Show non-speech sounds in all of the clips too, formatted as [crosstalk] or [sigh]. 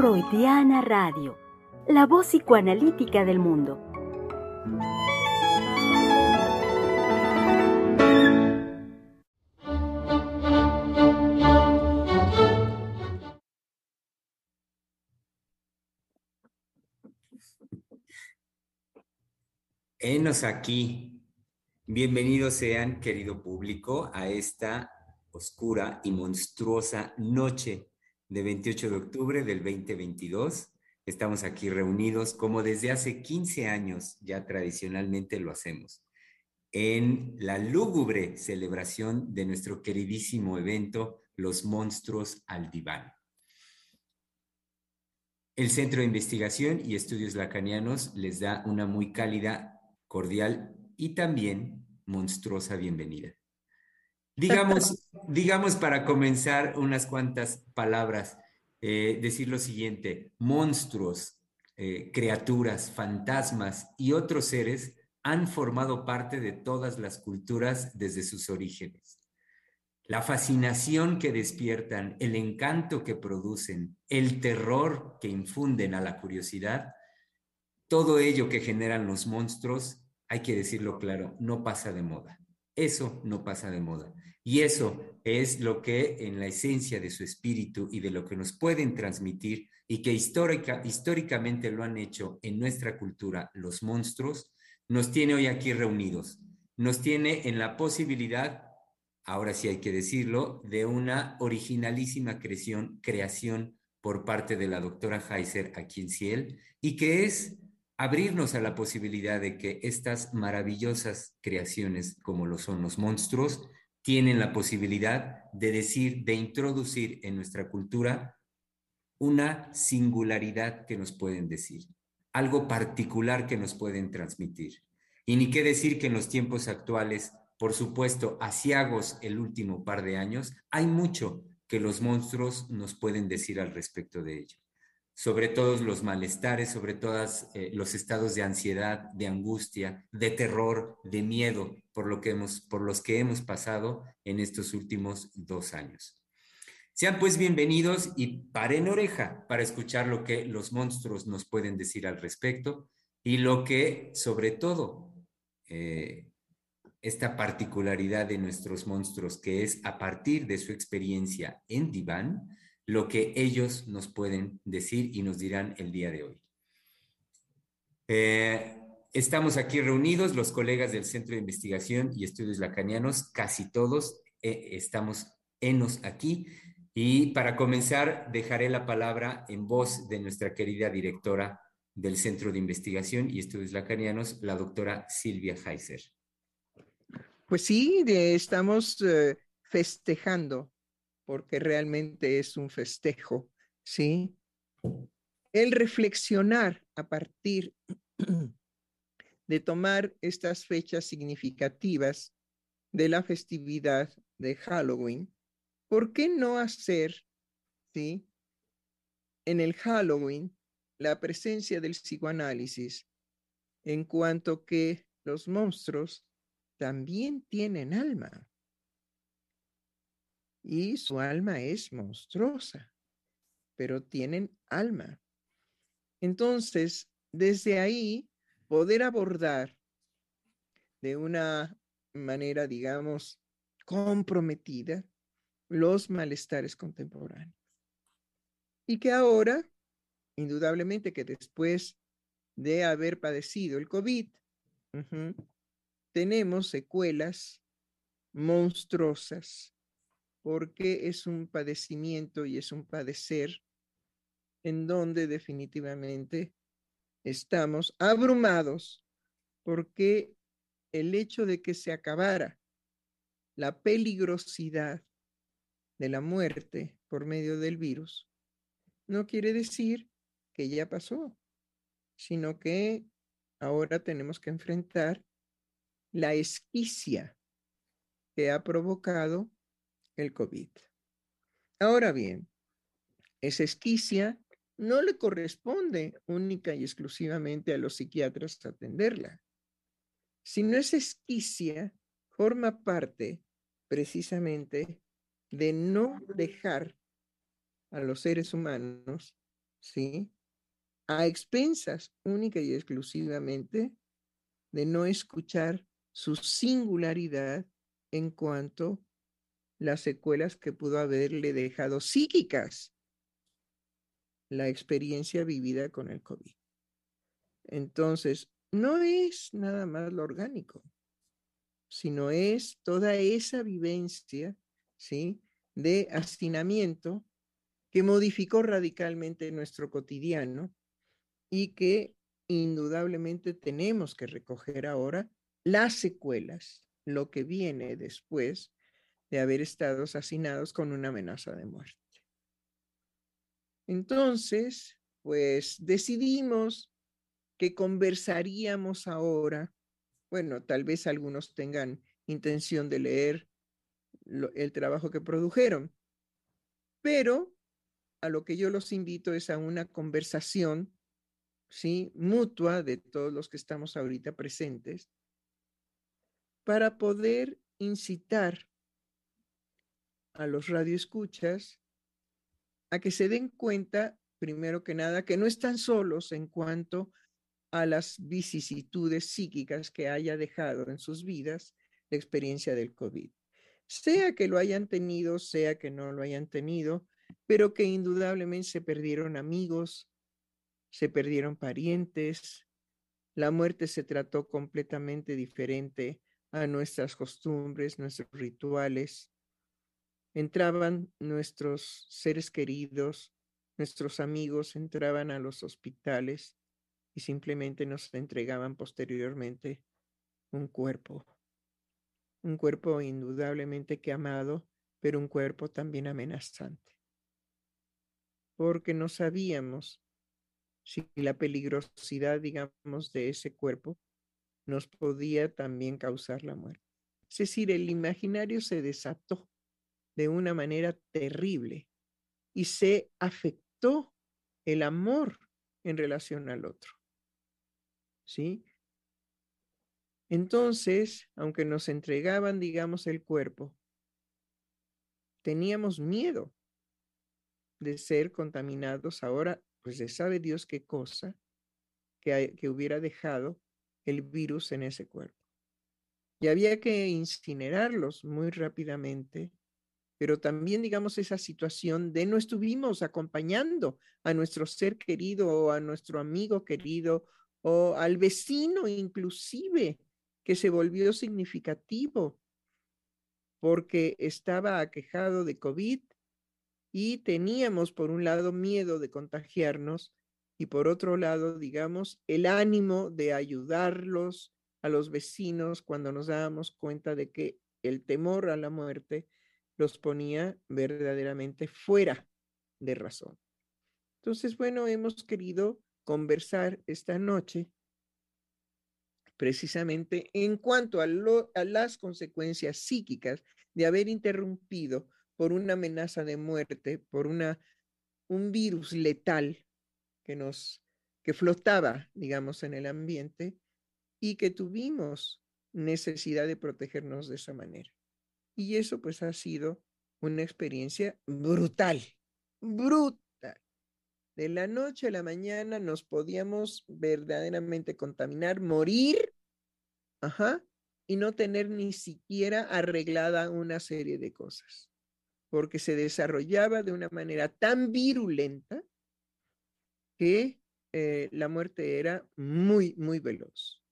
Freudiana Radio, la voz psicoanalítica del mundo. Enos aquí. Bienvenidos sean, querido público, a esta oscura y monstruosa noche de 28 de octubre del 2022. Estamos aquí reunidos como desde hace 15 años ya tradicionalmente lo hacemos, en la lúgubre celebración de nuestro queridísimo evento Los Monstruos al Diván. El Centro de Investigación y Estudios Lacanianos les da una muy cálida cordial y también monstruosa bienvenida. Digamos, digamos para comenzar unas cuantas palabras, eh, decir lo siguiente, monstruos, eh, criaturas, fantasmas y otros seres han formado parte de todas las culturas desde sus orígenes. La fascinación que despiertan, el encanto que producen, el terror que infunden a la curiosidad, todo ello que generan los monstruos, hay que decirlo claro, no pasa de moda. Eso no pasa de moda. Y eso es lo que en la esencia de su espíritu y de lo que nos pueden transmitir y que histórica, históricamente lo han hecho en nuestra cultura los monstruos, nos tiene hoy aquí reunidos. Nos tiene en la posibilidad, ahora sí hay que decirlo, de una originalísima creación, creación por parte de la doctora Heiser aquí en Ciel y que es abrirnos a la posibilidad de que estas maravillosas creaciones, como lo son los monstruos, tienen la posibilidad de decir, de introducir en nuestra cultura una singularidad que nos pueden decir, algo particular que nos pueden transmitir. Y ni qué decir que en los tiempos actuales, por supuesto, asiagos el último par de años, hay mucho que los monstruos nos pueden decir al respecto de ello sobre todos los malestares, sobre todos eh, los estados de ansiedad, de angustia, de terror, de miedo por, lo que hemos, por los que hemos pasado en estos últimos dos años. Sean pues bienvenidos y paren oreja para escuchar lo que los monstruos nos pueden decir al respecto y lo que, sobre todo, eh, esta particularidad de nuestros monstruos, que es a partir de su experiencia en diván, lo que ellos nos pueden decir y nos dirán el día de hoy. Eh, estamos aquí reunidos, los colegas del Centro de Investigación y Estudios Lacanianos, casi todos eh, estamos enos aquí. Y para comenzar, dejaré la palabra en voz de nuestra querida directora del Centro de Investigación y Estudios Lacanianos, la doctora Silvia Heiser. Pues sí, estamos eh, festejando porque realmente es un festejo, ¿sí? El reflexionar a partir [clears throat] de tomar estas fechas significativas de la festividad de Halloween, ¿por qué no hacer, ¿sí? En el Halloween, la presencia del psicoanálisis, en cuanto que los monstruos también tienen alma y su alma es monstruosa, pero tienen alma. Entonces, desde ahí, poder abordar de una manera, digamos, comprometida los malestares contemporáneos. Y que ahora, indudablemente que después de haber padecido el COVID, tenemos secuelas monstruosas porque es un padecimiento y es un padecer en donde definitivamente estamos abrumados porque el hecho de que se acabara la peligrosidad de la muerte por medio del virus no quiere decir que ya pasó, sino que ahora tenemos que enfrentar la esquicia que ha provocado el COVID. Ahora bien, esa esquicia no le corresponde única y exclusivamente a los psiquiatras atenderla, sino esa esquicia forma parte precisamente de no dejar a los seres humanos ¿sí? A expensas única y exclusivamente de no escuchar su singularidad en cuanto las secuelas que pudo haberle dejado psíquicas la experiencia vivida con el COVID. Entonces, no es nada más lo orgánico, sino es toda esa vivencia, ¿sí? De hacinamiento que modificó radicalmente nuestro cotidiano y que indudablemente tenemos que recoger ahora las secuelas, lo que viene después de haber estado asesinados con una amenaza de muerte. Entonces, pues decidimos que conversaríamos ahora. Bueno, tal vez algunos tengan intención de leer el trabajo que produjeron, pero a lo que yo los invito es a una conversación, ¿sí? Mutua de todos los que estamos ahorita presentes, para poder incitar a los radioescuchas a que se den cuenta, primero que nada, que no están solos en cuanto a las vicisitudes psíquicas que haya dejado en sus vidas la experiencia del COVID. Sea que lo hayan tenido, sea que no lo hayan tenido, pero que indudablemente se perdieron amigos, se perdieron parientes, la muerte se trató completamente diferente a nuestras costumbres, nuestros rituales, entraban nuestros seres queridos, nuestros amigos entraban a los hospitales y simplemente nos entregaban posteriormente un cuerpo, un cuerpo indudablemente que amado, pero un cuerpo también amenazante, porque no sabíamos si la peligrosidad, digamos, de ese cuerpo nos podía también causar la muerte. Es decir, el imaginario se desató de una manera terrible y se afectó el amor en relación al otro. ¿Sí? Entonces, aunque nos entregaban, digamos, el cuerpo, teníamos miedo de ser contaminados ahora, pues de sabe Dios qué cosa que, que hubiera dejado el virus en ese cuerpo. Y había que incinerarlos muy rápidamente pero también, digamos, esa situación de no estuvimos acompañando a nuestro ser querido o a nuestro amigo querido o al vecino inclusive, que se volvió significativo porque estaba aquejado de COVID y teníamos, por un lado, miedo de contagiarnos y por otro lado, digamos, el ánimo de ayudarlos a los vecinos cuando nos dábamos cuenta de que el temor a la muerte los ponía verdaderamente fuera de razón. Entonces, bueno, hemos querido conversar esta noche precisamente en cuanto a, las consecuencias psíquicas de haber interrumpido por una amenaza de muerte, por una, un virus letal que nos que flotaba, digamos, en el ambiente y que tuvimos necesidad de protegernos de esa manera. Y eso pues ha sido una experiencia brutal, brutal. De la noche a la mañana nos podíamos verdaderamente contaminar, morir, ajá, y no tener ni siquiera arreglada una serie de cosas, porque se desarrollaba de una manera tan virulenta que eh, la muerte era muy, muy veloz.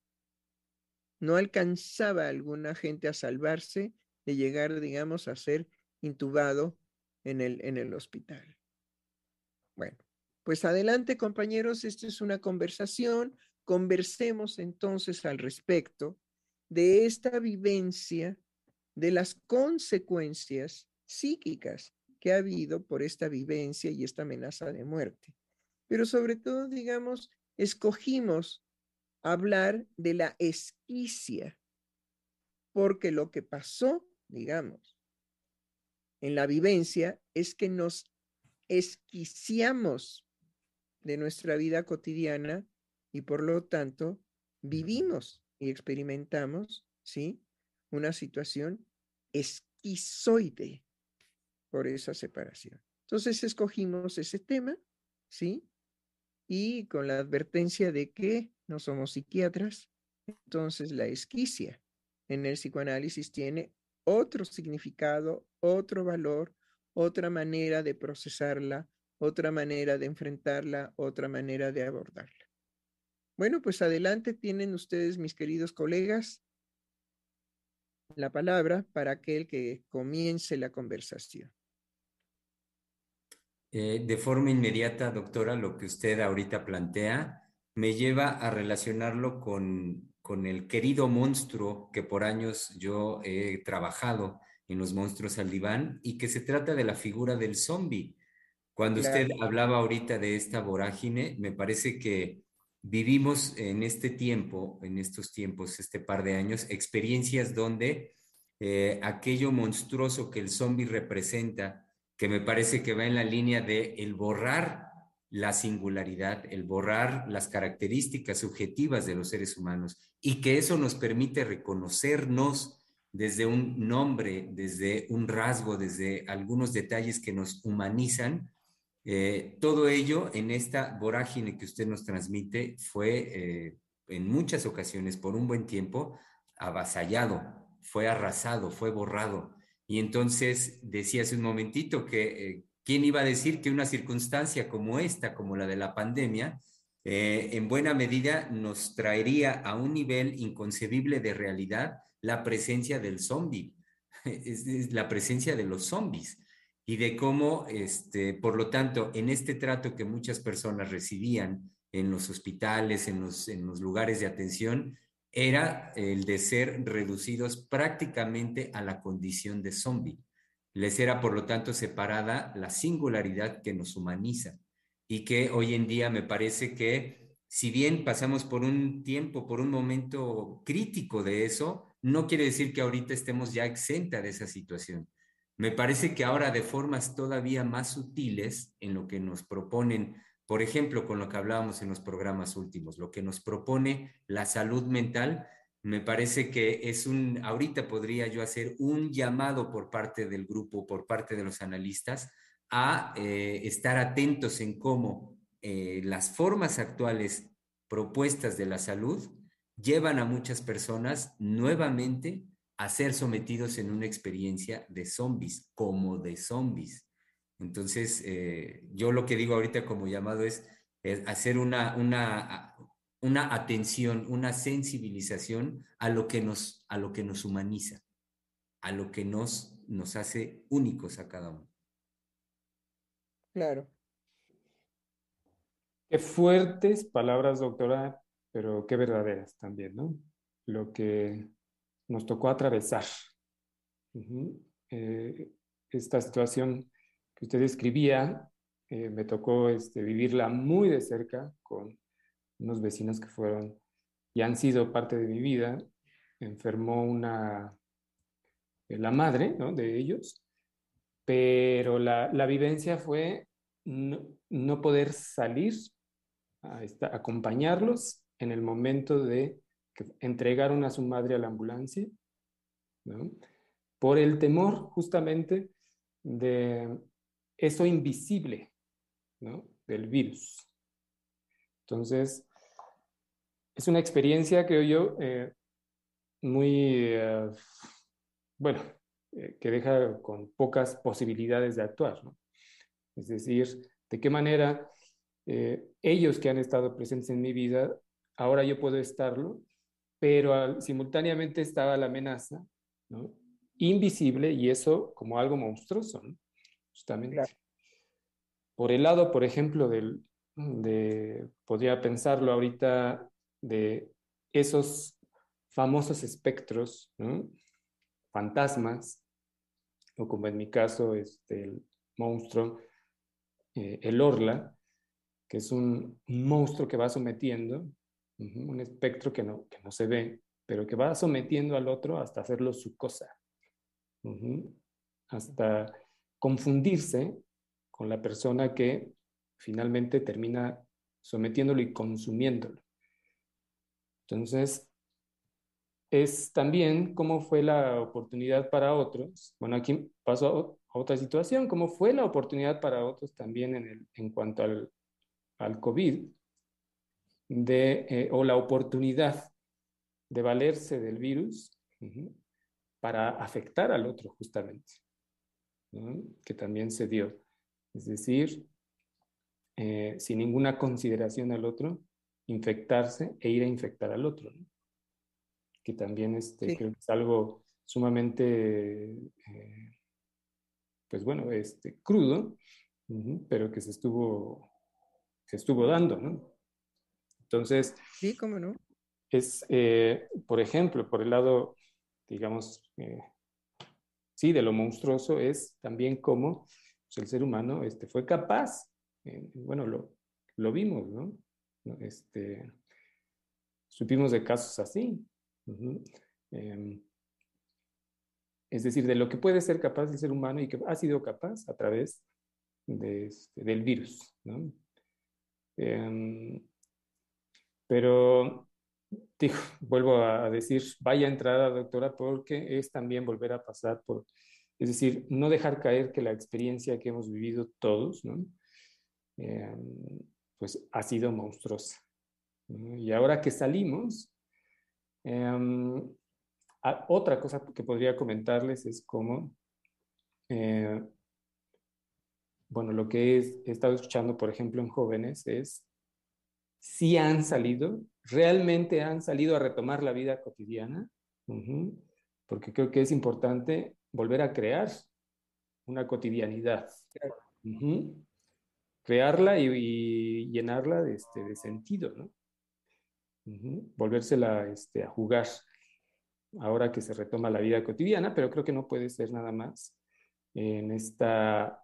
No alcanzaba alguna gente a salvarse de llegar, digamos, a ser intubado en el, en el hospital. Bueno, pues adelante compañeros, esta es una conversación. Conversemos entonces al respecto de esta vivencia, de las consecuencias psíquicas que ha habido por esta vivencia y esta amenaza de muerte. Pero sobre todo, digamos, escogimos hablar de la esquicia, porque lo que pasó digamos, en la vivencia es que nos esquiciamos de nuestra vida cotidiana y por lo tanto vivimos y experimentamos, ¿sí? Una situación esquizoide por esa separación. Entonces escogimos ese tema, ¿sí? y con la advertencia de que no somos psiquiatras, entonces la esquicia en el psicoanálisis tiene otro significado, otro valor, otra manera de procesarla, otra manera de enfrentarla, otra manera de abordarla. Bueno, pues adelante tienen ustedes, mis queridos colegas, la palabra para aquel que comience la conversación. Eh, de forma inmediata, doctora, lo que usted ahorita plantea me lleva a relacionarlo con, con el querido monstruo que por años yo he trabajado en los monstruos al diván y que se trata de la figura del zombie. Cuando usted hablaba ahorita de esta vorágine, me parece que vivimos en este tiempo, en estos tiempos, este par de años, experiencias donde eh, aquello monstruoso que el zombie representa, que me parece que va en la línea de el borrar la singularidad, el borrar las características subjetivas de los seres humanos y que eso nos permite reconocernos desde un nombre, desde un rasgo, desde algunos detalles que nos humanizan, eh, todo ello en esta vorágine que usted nos transmite fue eh, en muchas ocasiones, por un buen tiempo, avasallado, fue arrasado, fue borrado. Y entonces decía hace un momentito que eh, quién iba a decir que una circunstancia como esta, como la de la pandemia, en buena medida nos traería a un nivel inconcebible de realidad la presencia del zombie, [laughs] la presencia de los zombies y de cómo, este, por lo tanto, en este trato que muchas personas recibían en los hospitales, en los, en los lugares de atención, era el de ser reducidos prácticamente a la condición de zombie. Les era, por lo tanto, separada la singularidad que nos humaniza y que hoy en día me parece que, si bien pasamos por un tiempo, por un momento crítico de eso, no quiere decir que ahorita estemos ya exenta de esa situación. Me parece que ahora de formas todavía más sutiles en lo que nos proponen, por ejemplo, con lo que hablábamos en los programas últimos, lo que nos propone la salud mental, me parece que es un, ahorita podría yo hacer un llamado por parte del grupo, por parte de los analistas, a eh, estar atentos en cómo eh, las formas actuales propuestas de la salud llevan a muchas personas nuevamente a ser sometidos en una experiencia de zombies, como de zombies. Entonces, eh, yo lo que digo ahorita como llamado es, hacer una, una, una atención, una sensibilización a lo que nos, a lo que nos humaniza, a lo que nos, nos hace únicos a cada uno. Claro. Qué fuertes palabras, doctora, pero qué verdaderas también, ¿no? Lo que nos tocó atravesar. Eh, esta situación que usted describía, eh, me tocó este, vivirla muy de cerca con unos vecinos que fueron y han sido parte de mi vida. Enfermó una, eh, la madre de ellos, pero la, la vivencia fue no, poder salir a acompañarlos en el momento de que entregaron a su madre a la ambulancia, por el temor justamente de eso invisible del virus. Entonces, es una experiencia, creo yo, eh, muy, eh, bueno, eh, que deja con pocas posibilidades de actuar. Es decir, de qué manera ellos que han estado presentes en mi vida, ahora yo puedo estarlo pero simultáneamente estaba la amenaza, ¿no? Invisible y eso como algo monstruoso, ¿no? Justamente. Por el lado, por ejemplo, del, de, podría pensarlo ahorita, de esos famosos espectros, fantasmas, o como en mi caso, este, el monstruo, eh, el orla, que es un monstruo que va sometiendo un espectro que no, que no se ve, pero que va sometiendo al otro hasta hacerlo su cosa, hasta confundirse con la persona que finalmente termina sometiéndolo y consumiéndolo. Entonces, es también cómo fue la oportunidad para otros. Bueno, aquí paso a otra situación, cómo fue la oportunidad para otros también en, el, en cuanto al, al COVID, de, eh, o la oportunidad de valerse del virus para afectar al otro justamente, que también se dio. Es decir, eh, sin ninguna consideración al otro, infectarse e ir a infectar al otro, que también este, creo que es algo sumamente, eh, pues bueno, este, crudo, pero que se estuvo, se estuvo dando, ¿no? Entonces, sí, cómo no. Es, eh, por ejemplo, por el lado, digamos, eh, sí, de lo monstruoso, es también cómo pues, el ser humano este, fue capaz, bueno, lo, lo vimos, ¿no? Este, supimos de casos así. Em, es decir, de lo que puede ser capaz el ser humano y que ha sido capaz a través este, del virus. Em, pero digo, [laughs] vuelvo a decir, vaya entrada, doctora, porque es también volver a pasar por, es decir, no dejar caer que la experiencia que hemos vivido todos, ¿no? Em, pues ha sido monstruosa. Y ahora que salimos, em, otra cosa que podría comentarles es cómo, eh, bueno, lo que he estado escuchando, por ejemplo, en jóvenes es si han salido, realmente han salido a retomar la vida cotidiana, porque creo que es importante volver a crear una cotidianidad. Crearla y, llenarla de, este, de sentido, ¿no? Volvérsela este, a jugar ahora que se retoma la vida cotidiana, pero creo que no puede ser nada más en esta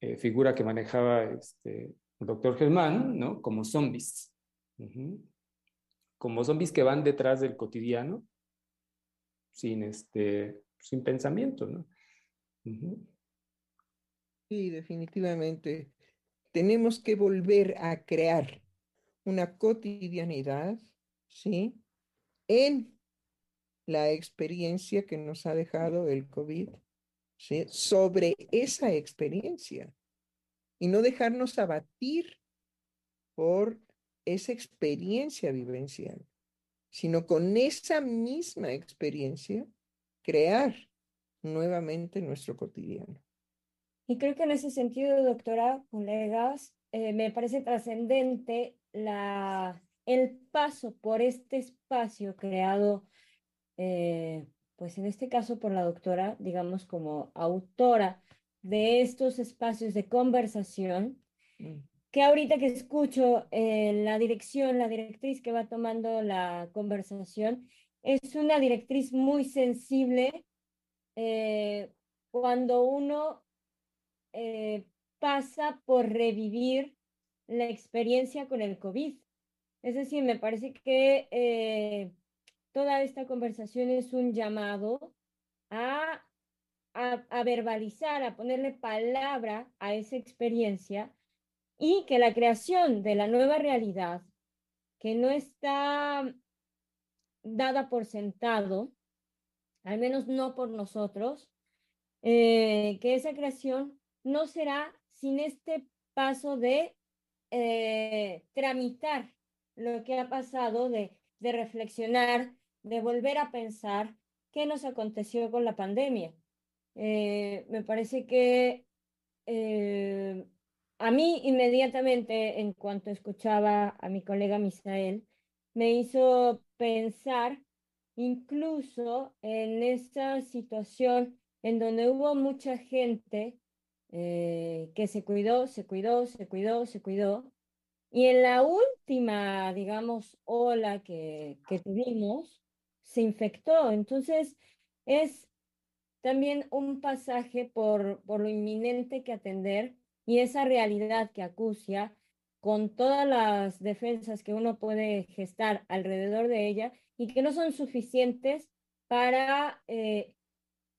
eh, figura que manejaba este, el doctor Germán, ¿no? Como zombies. Como zombies que van detrás del cotidiano sin, este, sin pensamiento, ¿no? Sí, definitivamente. Tenemos que volver a crear una cotidianidad, ¿sí? En la experiencia que nos ha dejado el COVID, ¿sí? sobre esa experiencia y no dejarnos abatir por esa experiencia vivencial, sino con esa misma experiencia crear nuevamente nuestro cotidiano. Y creo que en ese sentido, doctora, colegas, eh, me parece trascendente la, el paso por este espacio creado eh, pues en este caso por la doctora, digamos como autora de estos espacios de conversación, mm. que ahorita que escucho eh, la dirección, la directriz que va tomando la conversación, es una directriz muy sensible cuando uno pasa por revivir la experiencia con el COVID. Es decir, me parece que toda esta conversación es un llamado a, a, verbalizar, a ponerle palabra a esa experiencia y que la creación de la nueva realidad, que no está dada por sentado, al menos no por nosotros, eh, que esa creación no será sin este paso de eh, tramitar lo que ha pasado, de, de reflexionar, de volver a pensar qué nos aconteció con la pandemia. Eh, me parece que eh, a mí inmediatamente, en cuanto escuchaba a mi colega Misael, me hizo pensar incluso en esa situación en donde hubo mucha gente eh, que se cuidó, se cuidó, se cuidó, se cuidó. Y en la última, digamos, ola que, que tuvimos, se infectó. Entonces, es también un pasaje por, por lo inminente que atender y esa realidad que acucia con todas las defensas que uno puede gestar alrededor de ella y que no son suficientes para eh,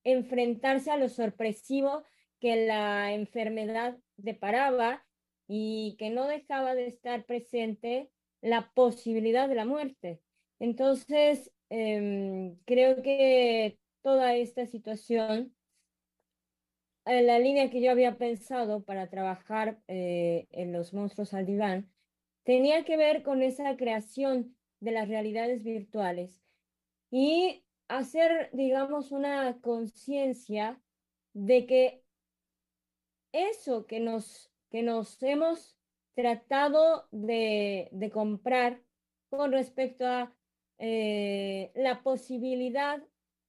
enfrentarse a lo sorpresivo que la enfermedad deparaba y que no dejaba de estar presente la posibilidad de la muerte. Entonces, Em, creo que toda esta situación, en la línea que yo había pensado para trabajar eh, en los monstruos al diván, tenía que ver con esa creación de las realidades virtuales y hacer, digamos, una conciencia de que eso que nos, que nos hemos tratado de, de comprar con respecto a eh, la posibilidad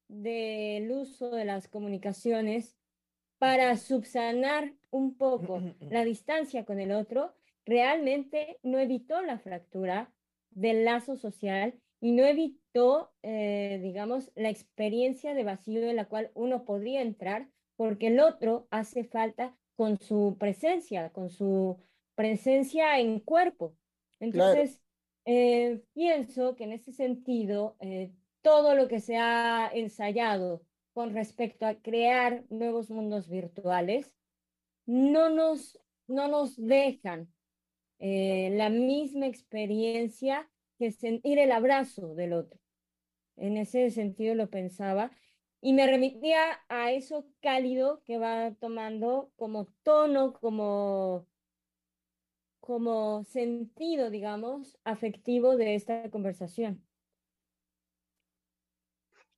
del uso de las comunicaciones para subsanar un poco la distancia con el otro, realmente no evitó la fractura del lazo social y no evitó, eh, digamos, la experiencia de vacío en la cual uno podría entrar porque el otro hace falta con su presencia, con su presencia en cuerpo. Entonces, eh, pienso que en ese sentido, eh, todo lo que se ha ensayado con respecto a crear nuevos mundos virtuales no nos, no nos dejan eh, la misma experiencia que sentir el abrazo del otro. En ese sentido lo pensaba y me remitía a eso cálido que va tomando como tono, como como sentido, digamos, afectivo de esta conversación.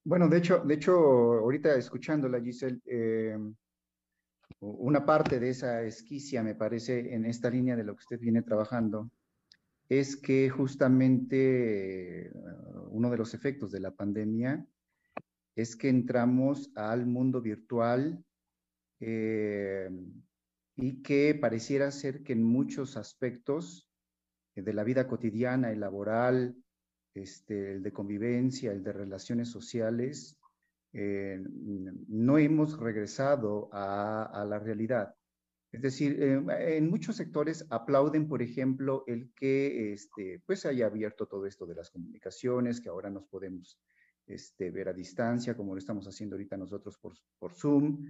Bueno, de hecho, de hecho, ahorita escuchándola, Giselle, eh, una parte de esa esquicia, me parece, en esta línea de lo que usted viene trabajando, es que justamente uno de los efectos de la pandemia es que entramos al mundo virtual eh, y que pareciera ser que en muchos aspectos eh, de la vida cotidiana y laboral, este, el de convivencia, el de relaciones sociales, eh, no hemos regresado a, la realidad. Es decir, en muchos sectores aplauden, por ejemplo, el que este, pues haya abierto todo esto de las comunicaciones, que ahora nos podemos este, ver a distancia, como lo estamos haciendo ahorita nosotros por, por Zoom,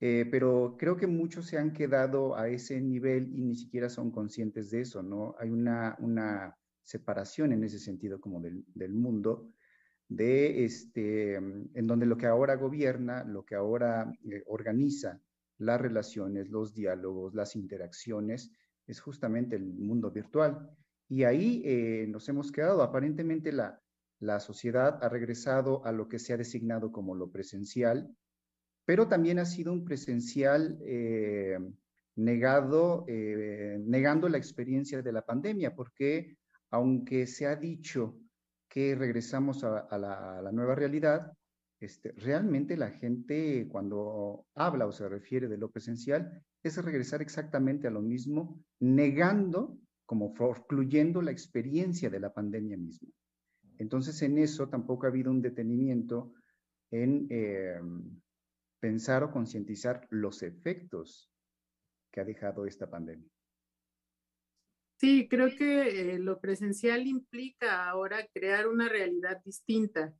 eh, pero creo que muchos se han quedado a ese nivel y ni siquiera son conscientes de eso, ¿no? Hay una, una separación en ese sentido como del, del mundo, de este, en donde lo que ahora gobierna, lo que ahora eh, organiza las relaciones, los diálogos, las interacciones, es justamente el mundo virtual. Y ahí eh, nos hemos quedado. Aparentemente la, la sociedad ha regresado a lo que se ha designado como lo presencial, pero también ha sido un presencial eh, negado, eh, negando la experiencia de la pandemia, porque aunque se ha dicho que regresamos a, la, nueva realidad, este, realmente la gente cuando habla o se refiere de lo presencial es regresar exactamente a lo mismo, negando, como concluyendo la experiencia de la pandemia misma. Entonces, en eso tampoco ha habido un detenimiento en, eh, pensar o concientizar los efectos que ha dejado esta pandemia. Sí, creo que eh, lo presencial implica ahora crear una realidad distinta.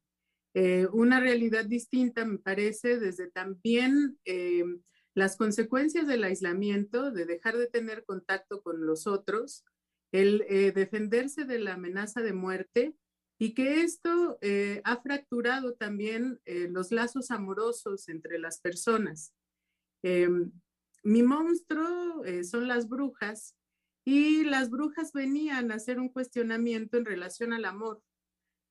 Eh, una realidad distinta me parece desde también las consecuencias del aislamiento, de dejar de tener contacto con los otros, el defenderse de la amenaza de muerte y que esto eh, ha fracturado también eh, los lazos amorosos entre las personas. Em, mi monstruo eh, son las brujas y las brujas venían a hacer un cuestionamiento en relación al amor.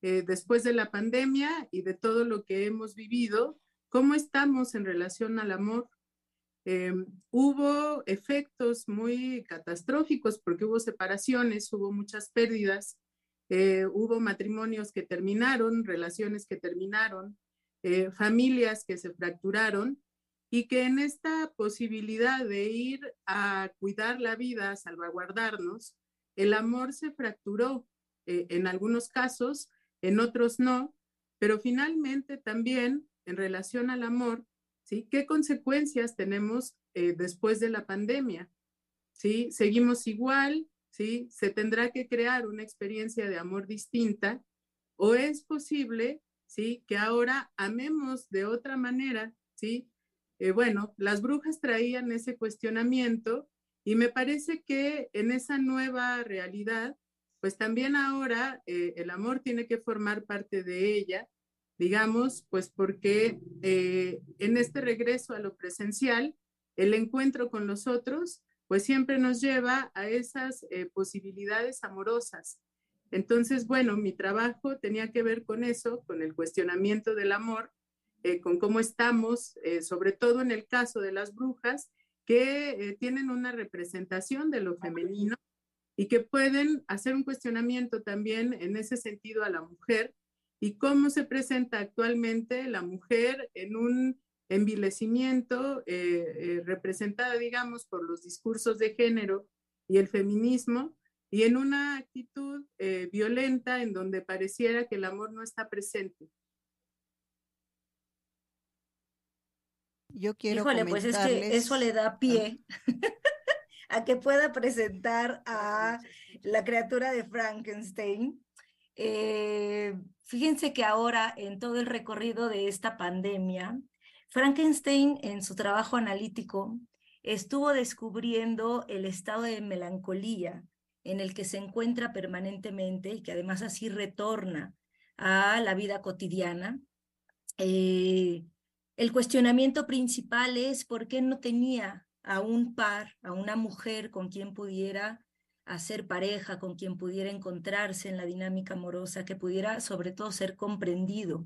después de la pandemia y de todo lo que hemos vivido, ¿cómo estamos en relación al amor? Em, hubo efectos muy catastróficos porque hubo separaciones, hubo muchas pérdidas, eh, hubo matrimonios que terminaron, relaciones que terminaron, eh, familias que se fracturaron y que en esta posibilidad de ir a cuidar la vida, salvaguardarnos, el amor se fracturó eh, en algunos casos, en otros no, pero finalmente también en relación al amor, ¿sí? ¿Qué consecuencias tenemos después de la pandemia? ¿Sí? ¿Seguimos igual? ¿Sí? Se tendrá que crear una experiencia de amor distinta o es posible, ¿sí? Que ahora amemos de otra manera, ¿sí? Eh, bueno, las brujas traían ese cuestionamiento y me parece que en esa nueva realidad, pues también ahora eh, el amor tiene que formar parte de ella, digamos, pues porque eh, en este regreso a lo presencial, el encuentro con los otros pues siempre nos lleva a esas eh, posibilidades amorosas. Entonces, bueno, mi trabajo tenía que ver con eso, con el cuestionamiento del amor, eh, con cómo estamos, eh, sobre todo en el caso de las brujas, que tienen una representación de lo femenino y que pueden hacer un cuestionamiento también en ese sentido a la mujer y cómo se presenta actualmente la mujer en un envilecimiento eh, eh, representada, digamos, por los discursos de género y el feminismo, y en una actitud eh, violenta en donde pareciera que el amor no está presente. Yo quiero Híjole, pues es que eso le da pie [laughs] a que pueda presentar a la criatura de Frankenstein. fíjense que ahora en todo el recorrido de esta pandemia, Frankenstein en su trabajo analítico estuvo descubriendo el estado de melancolía en el que se encuentra permanentemente y que además así retorna a la vida cotidiana. Eh, el cuestionamiento principal es por qué no tenía a un par, a una mujer con quien pudiera hacer pareja, con quien pudiera encontrarse en la dinámica amorosa, que pudiera sobre todo ser comprendido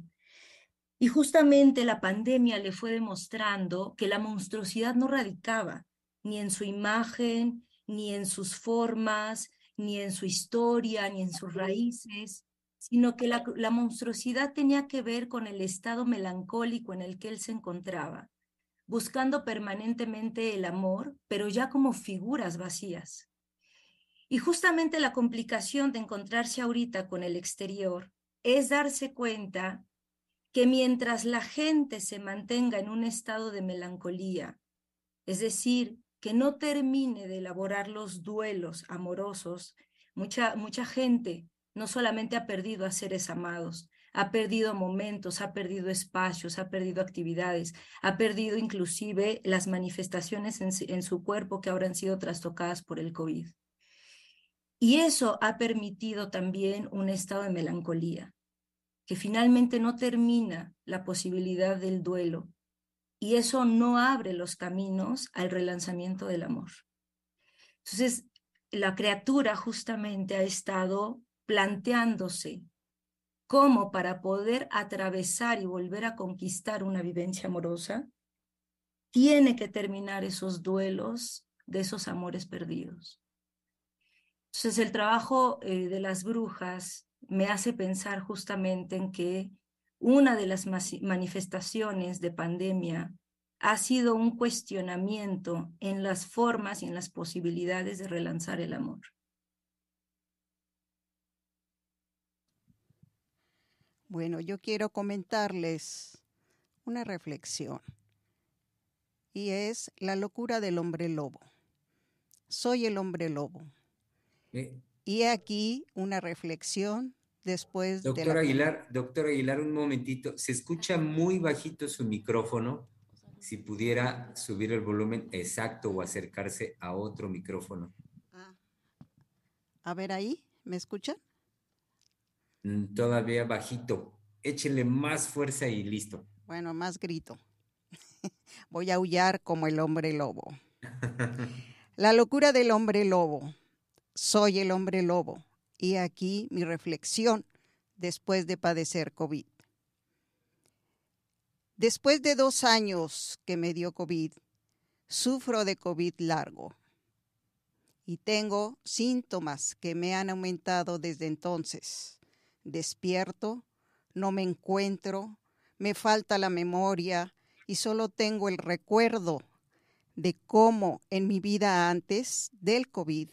y justamente la pandemia le fue demostrando que la monstruosidad no radicaba ni en su imagen, ni en sus formas, ni en su historia, ni en sus raíces, sino que la, la, monstruosidad tenía que ver con el estado melancólico en el que él se encontraba, buscando permanentemente el amor, pero ya como figuras vacías. Y justamente la complicación de encontrarse ahorita con el exterior es darse cuenta que mientras la gente se mantenga en un estado de melancolía, es decir, que no termine de elaborar los duelos amorosos, mucha, mucha gente no solamente ha perdido a seres amados, ha perdido momentos, ha perdido espacios, ha perdido actividades, ha perdido inclusive las manifestaciones en, en su cuerpo que ahora han sido trastocadas por el COVID. Y eso ha permitido también un estado de melancolía que finalmente no termina la posibilidad del duelo y eso no abre los caminos al relanzamiento del amor. Entonces, la criatura justamente ha estado planteándose cómo para poder atravesar y volver a conquistar una vivencia amorosa, tiene que terminar esos duelos de esos amores perdidos. Entonces, el trabajo eh, de las brujas me hace pensar justamente en que una de las manifestaciones de pandemia ha sido un cuestionamiento en las formas y en las posibilidades de relanzar el amor. Bueno, yo quiero comentarles una reflexión y es la locura del hombre lobo. Soy el hombre lobo. Eh, y aquí una reflexión después doctor de la... Aguilar, doctor Aguilar, un momentito. Se escucha muy bajito su micrófono. Si pudiera subir el volumen exacto o acercarse a otro micrófono. Ah. A ver ahí, ¿me escuchan? Mm, todavía bajito. Échenle más fuerza y listo. Bueno, más grito. [laughs] Voy a aullar como el hombre lobo. [laughs] La locura del hombre lobo soy el hombre lobo. Y aquí mi reflexión después de padecer COVID. Después de dos años que me dio COVID, sufro de COVID largo y tengo síntomas que me han aumentado desde entonces. Despierto, no me encuentro, me falta la memoria y solo tengo el recuerdo de cómo en mi vida antes del COVID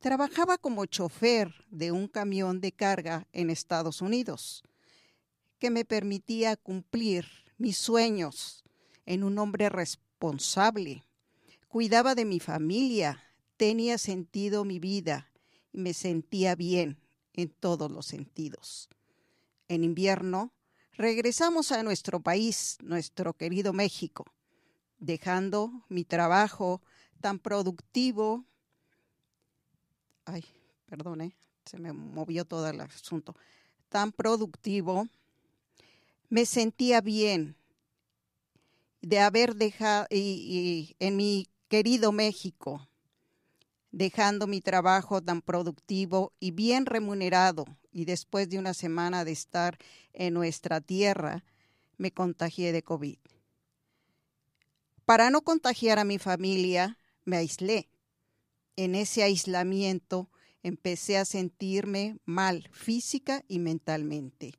Trabajaba como chofer de un camión de carga en Estados Unidos, que me permitía cumplir mis sueños en un hombre responsable. Cuidaba de mi familia, tenía sentido mi vida y me sentía bien en todos los sentidos. En invierno, regresamos a nuestro país, nuestro querido México, dejando mi trabajo tan productivo ay, perdone, se me movió todo el asunto, tan productivo, me sentía bien de haber dejado, y, en mi querido México, dejando mi trabajo tan productivo y bien remunerado, y después de una semana de estar en nuestra tierra, me contagié de COVID. Para no contagiar a mi familia, me aislé. En ese aislamiento empecé a sentirme mal física y mentalmente.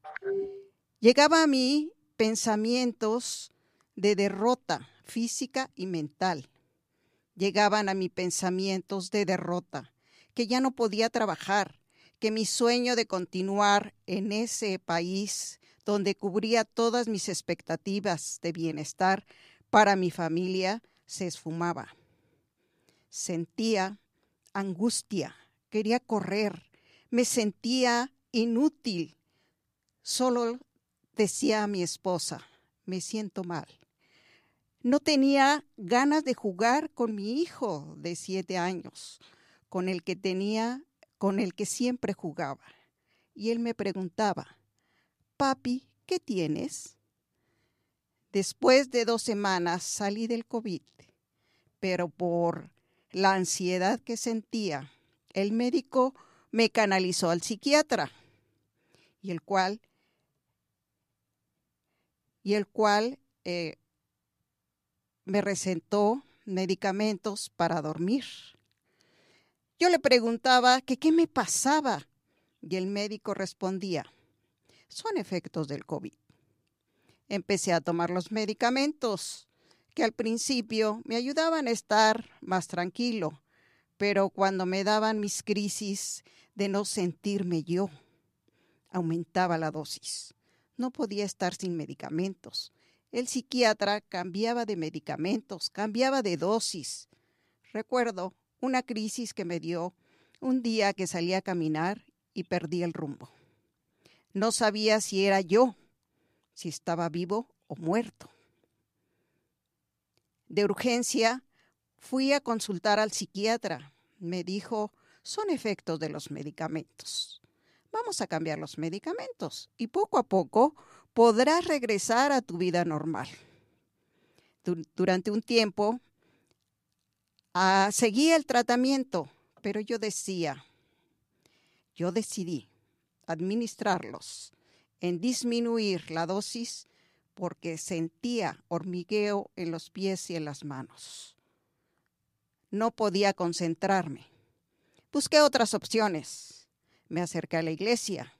Llegaba a mí pensamientos de derrota física y mental llegaban a mí pensamientos de derrota, que ya no podía trabajar, que mi sueño de continuar en ese país donde cubría todas mis expectativas de bienestar para mi familia se esfumaba. Sentía angustia, quería correr, me sentía inútil. Solo decía a mi esposa, me siento mal. No tenía ganas de jugar con mi hijo de siete años, con el que tenía, con el que siempre jugaba. Y él me preguntaba, papi, ¿qué tienes? Después de dos semanas salí del COVID, pero por la ansiedad que sentía, el médico me canalizó al psiquiatra, y el cual, y el cual eh, me recetó medicamentos para dormir. Yo le preguntaba qué me pasaba y el médico respondía, son efectos del COVID. Empecé a tomar los medicamentos que al principio me ayudaban a estar más tranquilo, pero cuando me daban mis crisis de no sentirme yo, aumentaba la dosis. No podía estar sin medicamentos. El psiquiatra cambiaba de medicamentos, cambiaba de dosis. Recuerdo una crisis que me dio un día que salí a caminar y perdí el rumbo. No sabía si era yo, si estaba vivo o muerto. De urgencia fui a consultar al psiquiatra. Me dijo, son efectos de los medicamentos. Vamos a cambiar los medicamentos y poco a poco podrás regresar a tu vida normal. Durante un tiempo ah, seguí el tratamiento, pero yo decía, yo decidí administrarlos en disminuir la dosis porque sentía hormigueo en los pies y en las manos. No podía concentrarme. Busqué otras opciones. Me acerqué a la iglesia.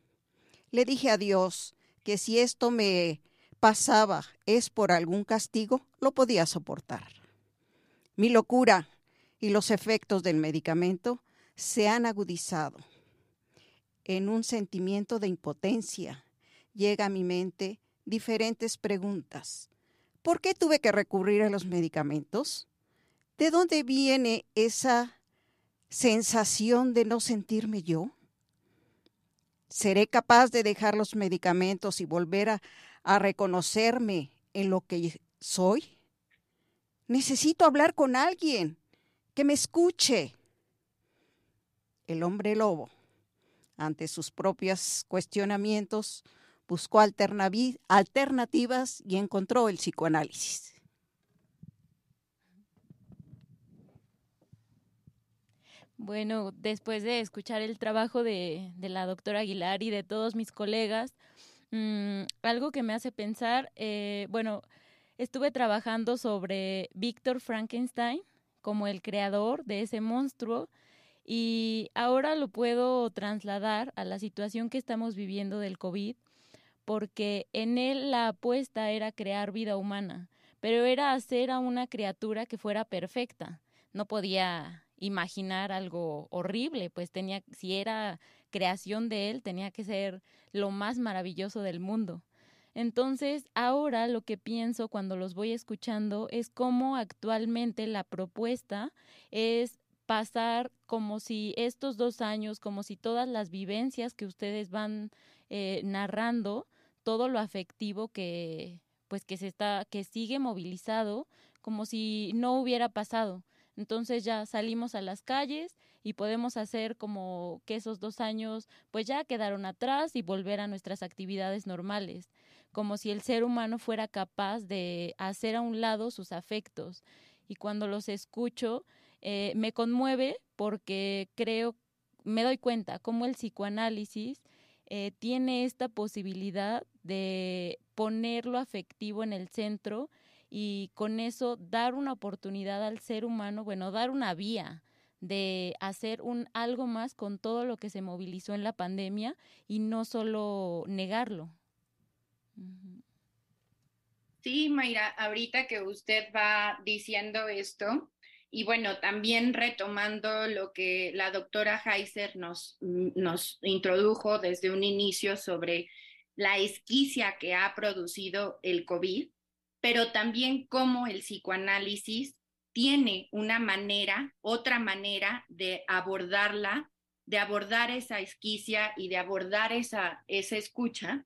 Le dije a Dios que si esto me pasaba es por algún castigo, lo podía soportar. Mi locura y los efectos del medicamento se han agudizado. En un sentimiento de impotencia llega a mi mente diferentes preguntas. ¿Por qué tuve que recurrir a los medicamentos? ¿De dónde viene esa sensación de no sentirme yo? ¿Seré capaz de dejar los medicamentos y volver a, reconocerme en lo que soy? Necesito hablar con alguien que me escuche. El hombre lobo, ante sus propios cuestionamientos, buscó alternativas y encontró el psicoanálisis. Bueno, después de escuchar el trabajo de, la doctora Aguilar y de todos mis colegas, mm, algo que me hace pensar, eh, bueno, estuve trabajando sobre Víctor Frankenstein como el creador de ese monstruo y ahora lo puedo trasladar a la situación que estamos viviendo del COVID, porque en él la apuesta era crear vida humana, pero era hacer a una criatura que fuera perfecta. No podía imaginar algo horrible, pues tenía, si era creación de él, tenía que ser lo más maravilloso del mundo. Entonces, ahora lo que pienso cuando los voy escuchando es cómo actualmente la propuesta es pasar como si estos dos años, como si todas las vivencias que ustedes van eh, narrando, todo lo afectivo que pues que se está, que sigue movilizado, como si no hubiera pasado. Entonces ya salimos a las calles y podemos hacer como que esos dos años pues ya quedaron atrás y volver a nuestras actividades normales, como si el ser humano fuera capaz de hacer a un lado sus afectos. Y cuando los escucho, eh, me conmueve porque creo, me doy cuenta cómo el psicoanálisis eh, tiene esta posibilidad de poner lo afectivo en el centro y con eso dar una oportunidad al ser humano, bueno, dar una vía de hacer un algo más con todo lo que se movilizó en la pandemia y no solo negarlo. Sí, Mayra, ahorita que usted va diciendo esto, y bueno, también retomando lo que la doctora Heiser nos, nos introdujo desde un inicio sobre la esquicia que ha producido el COVID, pero también cómo el psicoanálisis tiene una manera, otra manera de abordarla, de abordar esa esquicia y de abordar esa, esa escucha.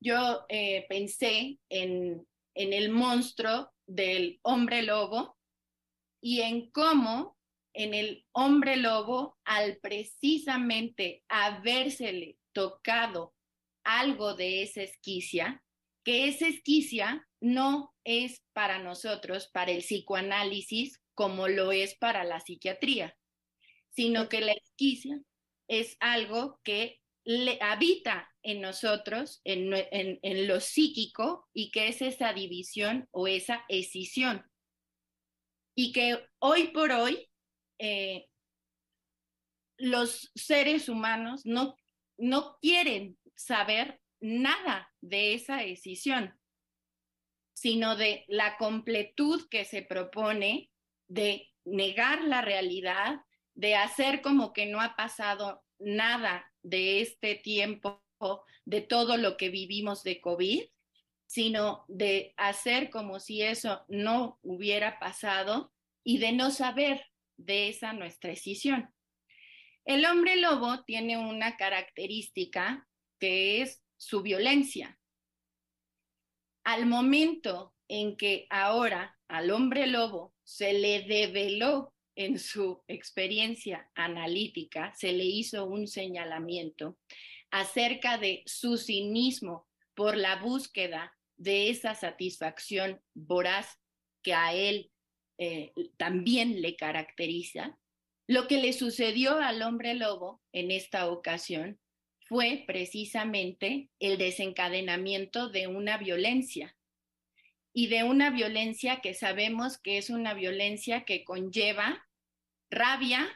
Yo eh, pensé en, en el monstruo del hombre lobo y en cómo en el hombre lobo, al precisamente habérsele tocado algo de esa esquicia, que esa esquicia no es para nosotros, para el psicoanálisis, como lo es para la psiquiatría, sino que la esquicia es algo que le habita en nosotros, en, en, lo psíquico, y que es esa división o esa escisión. Y que hoy por hoy eh, los seres humanos no, no quieren saber nada de esa escisión sino de la completud que se propone de negar la realidad, de hacer como que no ha pasado nada de este tiempo, de todo lo que vivimos de COVID, sino de hacer como si eso no hubiera pasado y de no saber de esa nuestra decisión. El hombre lobo tiene una característica que es su violencia al momento en que ahora al hombre lobo se le develó en su experiencia analítica, se le hizo un señalamiento acerca de su cinismo por la búsqueda de esa satisfacción voraz que a él eh, también le caracteriza. Lo que le sucedió al hombre lobo en esta ocasión fue precisamente el desencadenamiento de una violencia y de una violencia que sabemos que es una violencia que conlleva rabia,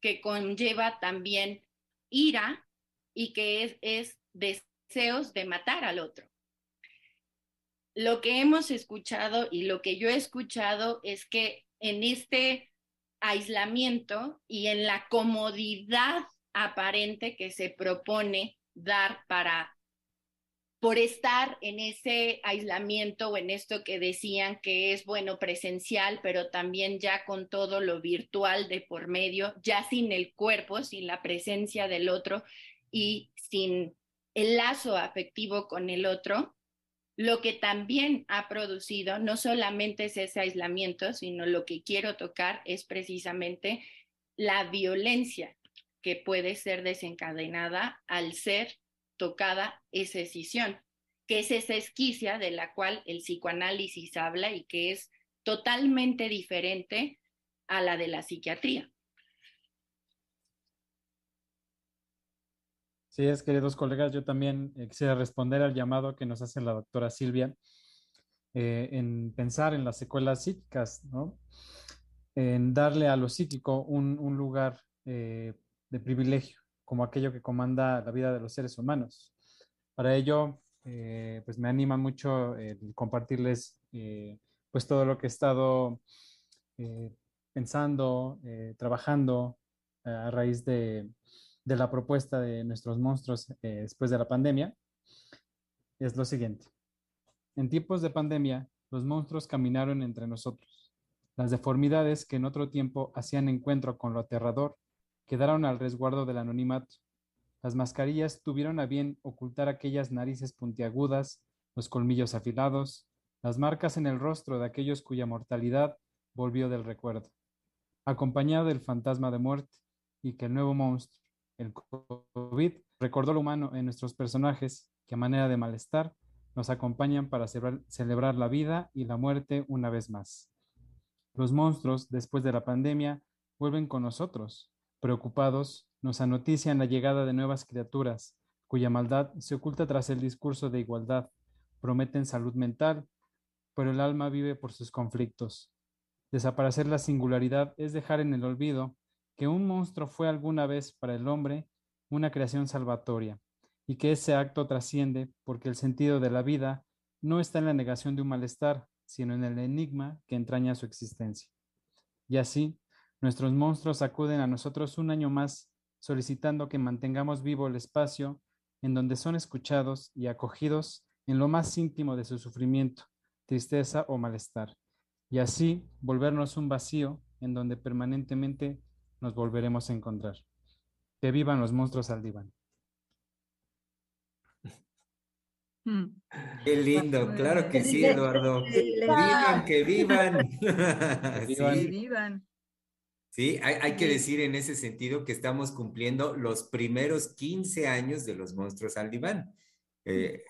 que conlleva también ira y que es, es deseos de matar al otro. Lo que hemos escuchado y lo que yo he escuchado es que en este aislamiento y en la comodidad aparente que se propone dar para por estar en ese aislamiento o en esto que decían que es bueno presencial, pero también ya con todo lo virtual de por medio, ya sin el cuerpo, sin la presencia del otro y sin el lazo afectivo con el otro, lo que también ha producido no solamente es ese aislamiento, sino lo que quiero tocar es precisamente la violencia que puede ser desencadenada al ser tocada esa escisión, que es esa esquicia de la cual el psicoanálisis habla y que es totalmente diferente a la de la psiquiatría. Sí, es, queridos colegas, yo también eh, quisiera responder al llamado que nos hace la doctora Silvia eh, en pensar en las secuelas psíquicas, ¿no? en darle a lo psíquico un, un lugar eh, de privilegio, como aquello que comanda la vida de los seres humanos. Para ello, eh, pues me anima mucho compartirles eh, pues todo lo que he estado eh, pensando, trabajando a raíz de, de, la propuesta de nuestros monstruos después de la pandemia. Es lo siguiente. En tiempos de pandemia, los monstruos caminaron entre nosotros. Las deformidades que en otro tiempo hacían encuentro con lo aterrador quedaron al resguardo del anonimato. Las mascarillas tuvieron a bien ocultar aquellas narices puntiagudas, los colmillos afilados, las marcas en el rostro de aquellos cuya mortalidad volvió del recuerdo, acompañado del fantasma de muerte y que el nuevo monstruo, el COVID, recordó lo humano en nuestros personajes que a manera de malestar nos acompañan para celebrar la vida y la muerte una vez más. Los monstruos, después de la pandemia, vuelven con nosotros. Preocupados, nos anotician la llegada de nuevas criaturas, cuya maldad se oculta tras el discurso de igualdad. Prometen salud mental, pero el alma vive por sus conflictos. Desaparecer la singularidad es dejar en el olvido que un monstruo fue alguna vez para el hombre una creación salvatoria y que ese acto trasciende porque el sentido de la vida no está en la negación de un malestar, sino en el enigma que entraña su existencia. Y así, nuestros monstruos acuden a nosotros un año más solicitando que mantengamos vivo el espacio en donde son escuchados y acogidos en lo más íntimo de su sufrimiento, tristeza o malestar, y así volvernos un vacío en donde permanentemente nos volveremos a encontrar. Que vivan los monstruos al diván. Mm. Qué lindo, claro que sí, Eduardo. Que vivan, que [laughs] [laughs] vivan. Que vivan. Sí, hay, que decir en ese sentido que estamos cumpliendo los primeros 15 años de los monstruos al diván. Eh,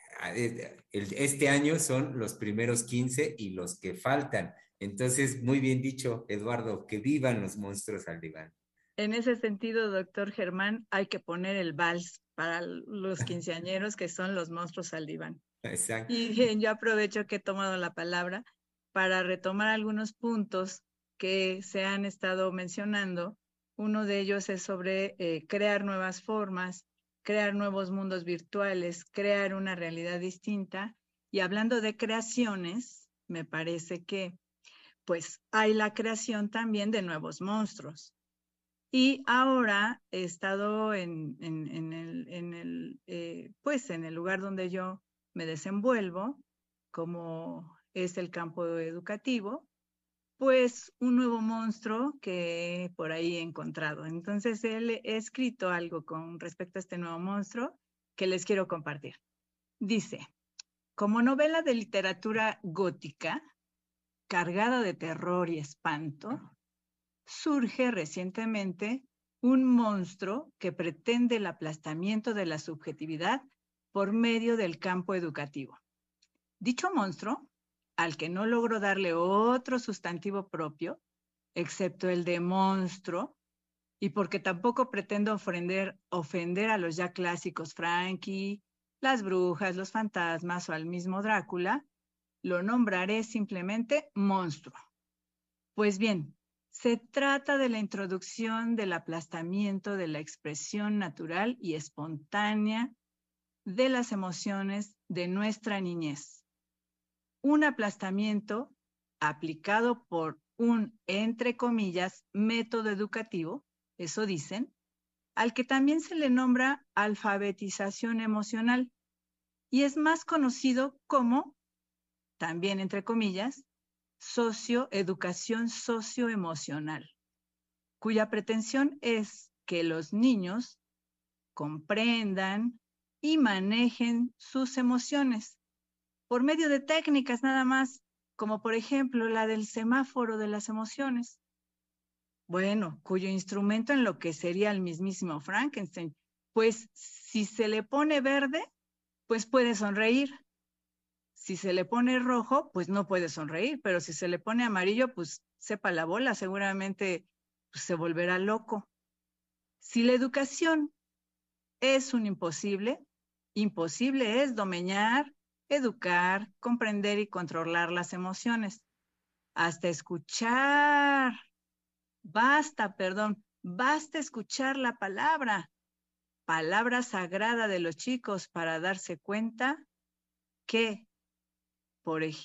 este año son los primeros 15 y los que faltan. Entonces, muy bien dicho, Eduardo, que vivan los monstruos al diván. En ese sentido, doctor Germán, hay que poner el vals para los quinceañeros que son los monstruos al diván. Exacto. Y yo aprovecho que he tomado la palabra para retomar algunos puntos que se han estado mencionando. Uno de ellos es sobre eh, crear nuevas formas, crear nuevos mundos virtuales, crear una realidad distinta. Y hablando de creaciones, me parece que pues hay la creación también de nuevos monstruos. Y ahora he estado en, el, eh, pues en el lugar donde yo me desenvuelvo, como es el campo educativo, pues un nuevo monstruo que por ahí he encontrado. Entonces, él he escrito algo con respecto a este nuevo monstruo que les quiero compartir. Dice, como novela de literatura gótica, cargada de terror y espanto, surge recientemente un monstruo que pretende el aplastamiento de la subjetividad por medio del campo educativo. Dicho monstruo al que no logro darle otro sustantivo propio, excepto el de monstruo, y porque tampoco pretendo ofender, a los ya clásicos Frankie, las brujas, los fantasmas o al mismo Drácula, lo nombraré simplemente monstruo. Pues bien, se trata de la introducción del aplastamiento de la expresión natural y espontánea de las emociones de nuestra niñez. Un aplastamiento aplicado por un, entre comillas, método educativo, eso dicen, al que también se le nombra alfabetización emocional y es más conocido como, también entre comillas, socioeducación socioemocional, cuya pretensión es que los niños comprendan y manejen sus emociones por medio de técnicas nada más, como por ejemplo la del semáforo de las emociones. Bueno, cuyo instrumento en lo que sería el mismísimo Frankenstein, pues si se le pone verde, pues puede sonreír. Si se le pone rojo, pues no puede sonreír, pero si se le pone amarillo, pues sepa la bola, seguramente pues, se volverá loco. Si la educación es un imposible, imposible es domeñar educar, comprender y controlar las emociones. Hasta escuchar. Basta, perdón, basta escuchar la palabra, palabra sagrada de los chicos para darse cuenta que,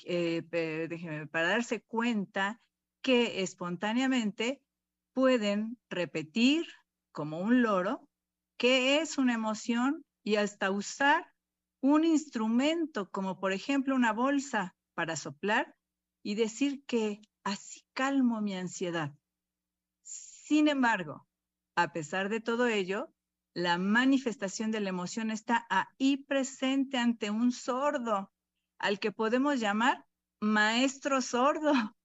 eh, para darse cuenta que espontáneamente pueden repetir como un loro qué es una emoción y hasta usar un instrumento como por ejemplo una bolsa para soplar y decir que así calmo mi ansiedad. Sin embargo, a pesar de todo ello, la manifestación de la emoción está ahí presente ante un sordo, al que podemos llamar maestro sordo [laughs]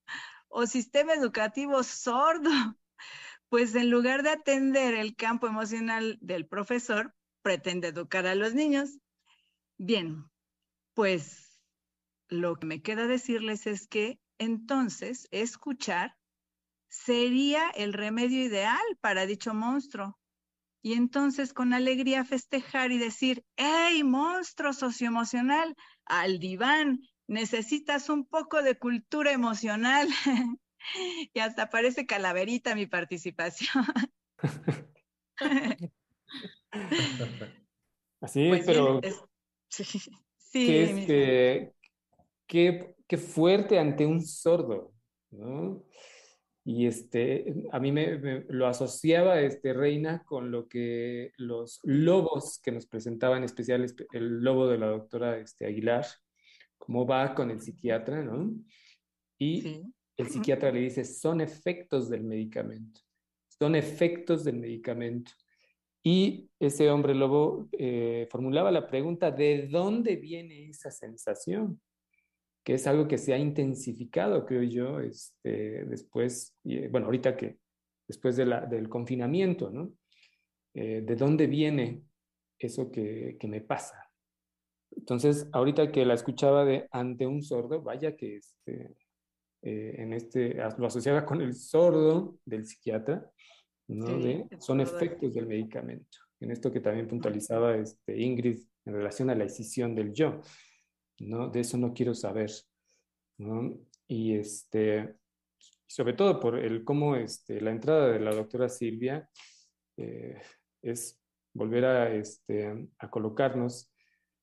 o sistema educativo sordo, [laughs] pues en lugar de atender el campo emocional del profesor, pretende educar a los niños. Bien, pues lo que me queda decirles es que entonces escuchar sería el remedio ideal para dicho monstruo. Y entonces con alegría festejar y decir, hey, monstruo socioemocional, al diván, necesitas un poco de cultura emocional. [laughs] y hasta parece calaverita mi participación. [laughs] Así, pues pero... sí, qué, qué, fuerte ante un sordo, ¿no? Y este, a mí me, lo asociaba este, Reina con lo que los lobos que nos presentaban, en especial el lobo de la doctora este, Aguilar, cómo va con el psiquiatra, ¿no? Y el psiquiatra le dice, son efectos del medicamento, son efectos del medicamento. Y ese hombre lobo eh, formulaba la pregunta, ¿de dónde viene esa sensación? Que es algo que se ha intensificado, creo yo, este, después, eh, bueno, ahorita que después de la, del confinamiento, ¿no? Eh, ¿De dónde viene eso que, que, me pasa? Entonces, ahorita que la escuchaba de ante un sordo, vaya que este, en este, lo asociaba con el sordo del psiquiatra, son efectos del medicamento. En esto que también puntualizaba este, Ingrid en relación a la decisión del yo, De eso no quiero saber. Y este, sobre todo por el cómo este, la entrada de la doctora Silvia eh, es volver a, este, a colocarnos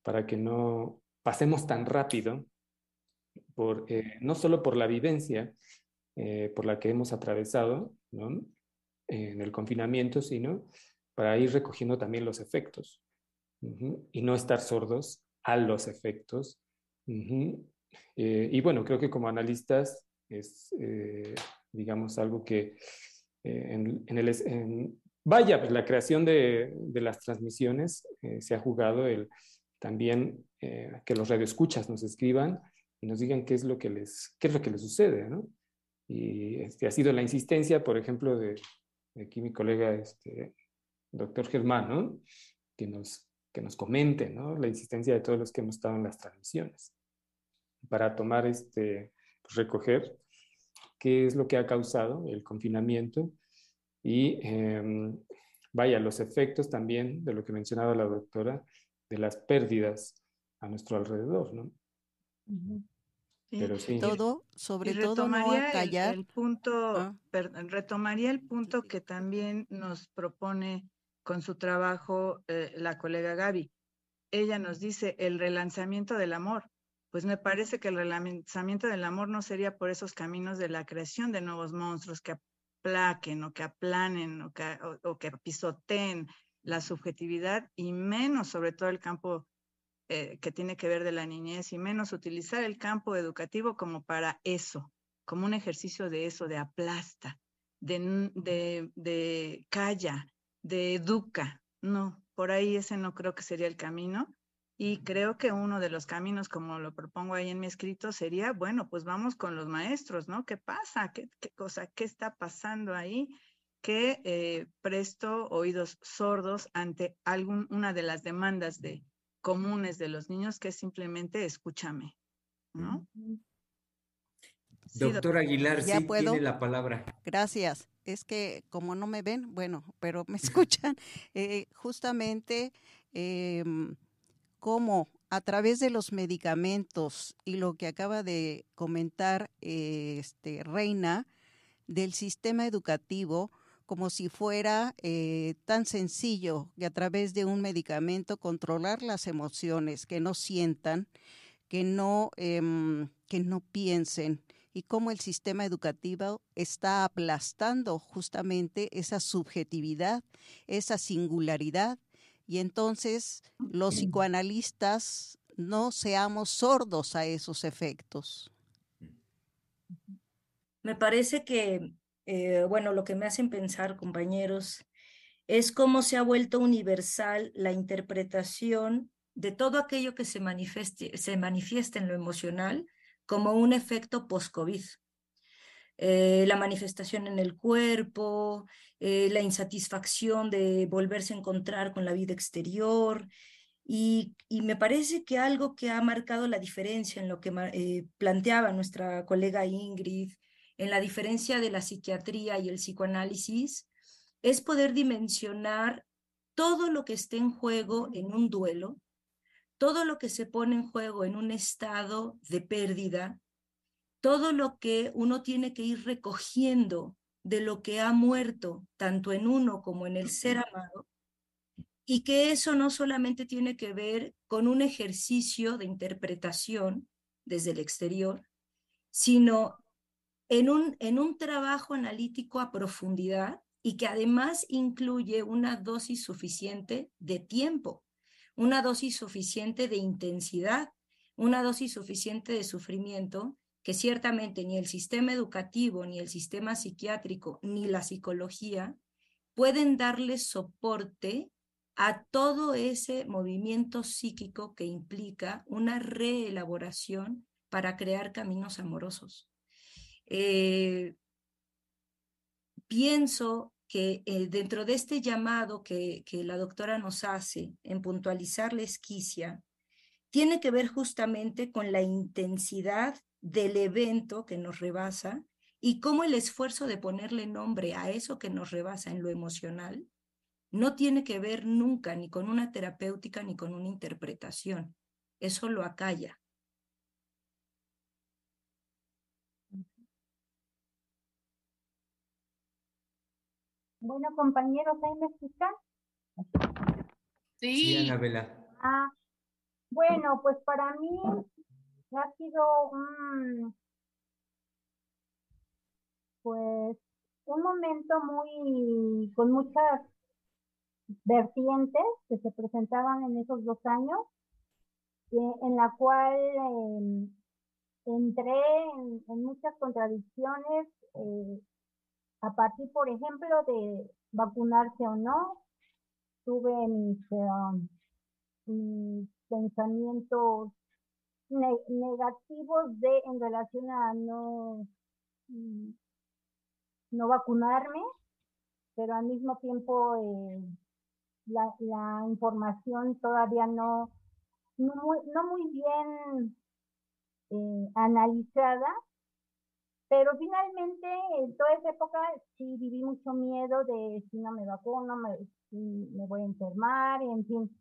para que no pasemos tan rápido, por, eh, no solo por la vivencia eh, por la que hemos atravesado, en el confinamiento, sino para ir recogiendo también los efectos y no estar sordos a los efectos. Eh, y bueno, creo que como analistas es, eh, digamos, algo que eh, en, el, vaya, pues la creación de, las transmisiones se ha jugado el también que los radioescuchas nos escriban y nos digan qué es lo que les, qué es lo que les sucede, ¿no? Y este, ha sido la insistencia, por ejemplo, de, aquí mi colega, este, doctor Germán, ¿no? que, nos, que nos comente ¿no? la insistencia de todos los que hemos estado en las transmisiones, para tomar, este, pues recoger qué es lo que ha causado el confinamiento y, em, vaya, los efectos también de lo que mencionaba la doctora, de las pérdidas a nuestro alrededor, ¿no? Pero sí. Todo, sobre todo no callar. El, punto, ah. retomaría el punto que también nos propone con su trabajo eh, la colega Gaby. Ella nos dice el relanzamiento del amor. Pues me parece que el relanzamiento del amor no sería por esos caminos de la creación de nuevos monstruos que aplaquen o que aplanen o que, o que pisoteen la subjetividad y menos sobre todo el campo eh, que tiene que ver de la niñez y menos utilizar el campo educativo como para eso, como un ejercicio de eso, de aplasta, de, de, de calla, de educa. No, por ahí ese no creo que sería el camino. Y creo que uno de los caminos, como lo propongo ahí en mi escrito, sería, bueno, pues vamos con los maestros, ¿no? ¿Qué pasa? ¿Qué, qué cosa? ¿Qué está pasando ahí? Que eh, presto oídos sordos ante alguna de las demandas de, comunes de los niños que es simplemente escúchame, ¿no? Doctor Aguilar, sí tiene la palabra. Gracias. Es que como no me ven, bueno, pero me [laughs] escuchan, eh, justamente eh, cómo a través de los medicamentos y lo que acaba de comentar eh, este, Reina del sistema educativo, como si fuera eh, tan sencillo que a través de un medicamento controlar las emociones, que no sientan, que no, em, que no piensen y cómo el sistema educativo está aplastando justamente esa subjetividad, esa singularidad. Y entonces los psicoanalistas no seamos sordos a esos efectos. Me parece que eh, bueno, lo que me hacen pensar, compañeros, es cómo se ha vuelto universal la interpretación de todo aquello que se manifieste, se manifiesta en lo emocional como un efecto post-COVID. Eh, la manifestación en el cuerpo, eh, la insatisfacción de volverse a encontrar con la vida exterior. Y, y, me parece que algo que ha marcado la diferencia en lo que planteaba nuestra colega Ingrid en la diferencia de la psiquiatría y el psicoanálisis, es poder dimensionar todo lo que esté en juego en un duelo, todo lo que se pone en juego en un estado de pérdida, todo lo que uno tiene que ir recogiendo de lo que ha muerto, tanto en uno como en el ser amado, y que eso no solamente tiene que ver con un ejercicio de interpretación desde el exterior, sino en un, en un trabajo analítico a profundidad y que además incluye una dosis suficiente de tiempo, una dosis suficiente de intensidad, una dosis suficiente de sufrimiento que ciertamente ni el sistema educativo, ni el sistema psiquiátrico, ni la psicología pueden darle soporte a todo ese movimiento psíquico que implica una reelaboración para crear caminos amorosos. Eh, pienso que eh, dentro de este llamado que, que la doctora nos hace en puntualizar la esquicia, tiene que ver justamente con la intensidad del evento que nos rebasa y cómo el esfuerzo de ponerle nombre a eso que nos rebasa en lo emocional no tiene que ver nunca ni con una terapéutica ni con una interpretación. Eso lo acalla. Bueno, compañeros, ¿ahí me escuchan? Sí, Anabela. Ah, bueno, pues para mí ha sido un, pues, un momento muy, con muchas vertientes que se presentaban en esos dos años, en la cual em, entré en, muchas contradicciones eh, a partir, por ejemplo, de vacunarse o no. Tuve mis, mis pensamientos negativos de en relación a no, mm, no vacunarme, pero al mismo tiempo eh, la, la, información todavía no, no, muy, no muy bien eh, analizada, pero finalmente en toda esa época sí viví mucho miedo de si no me vacuno, me, si me voy a enfermar, en fin.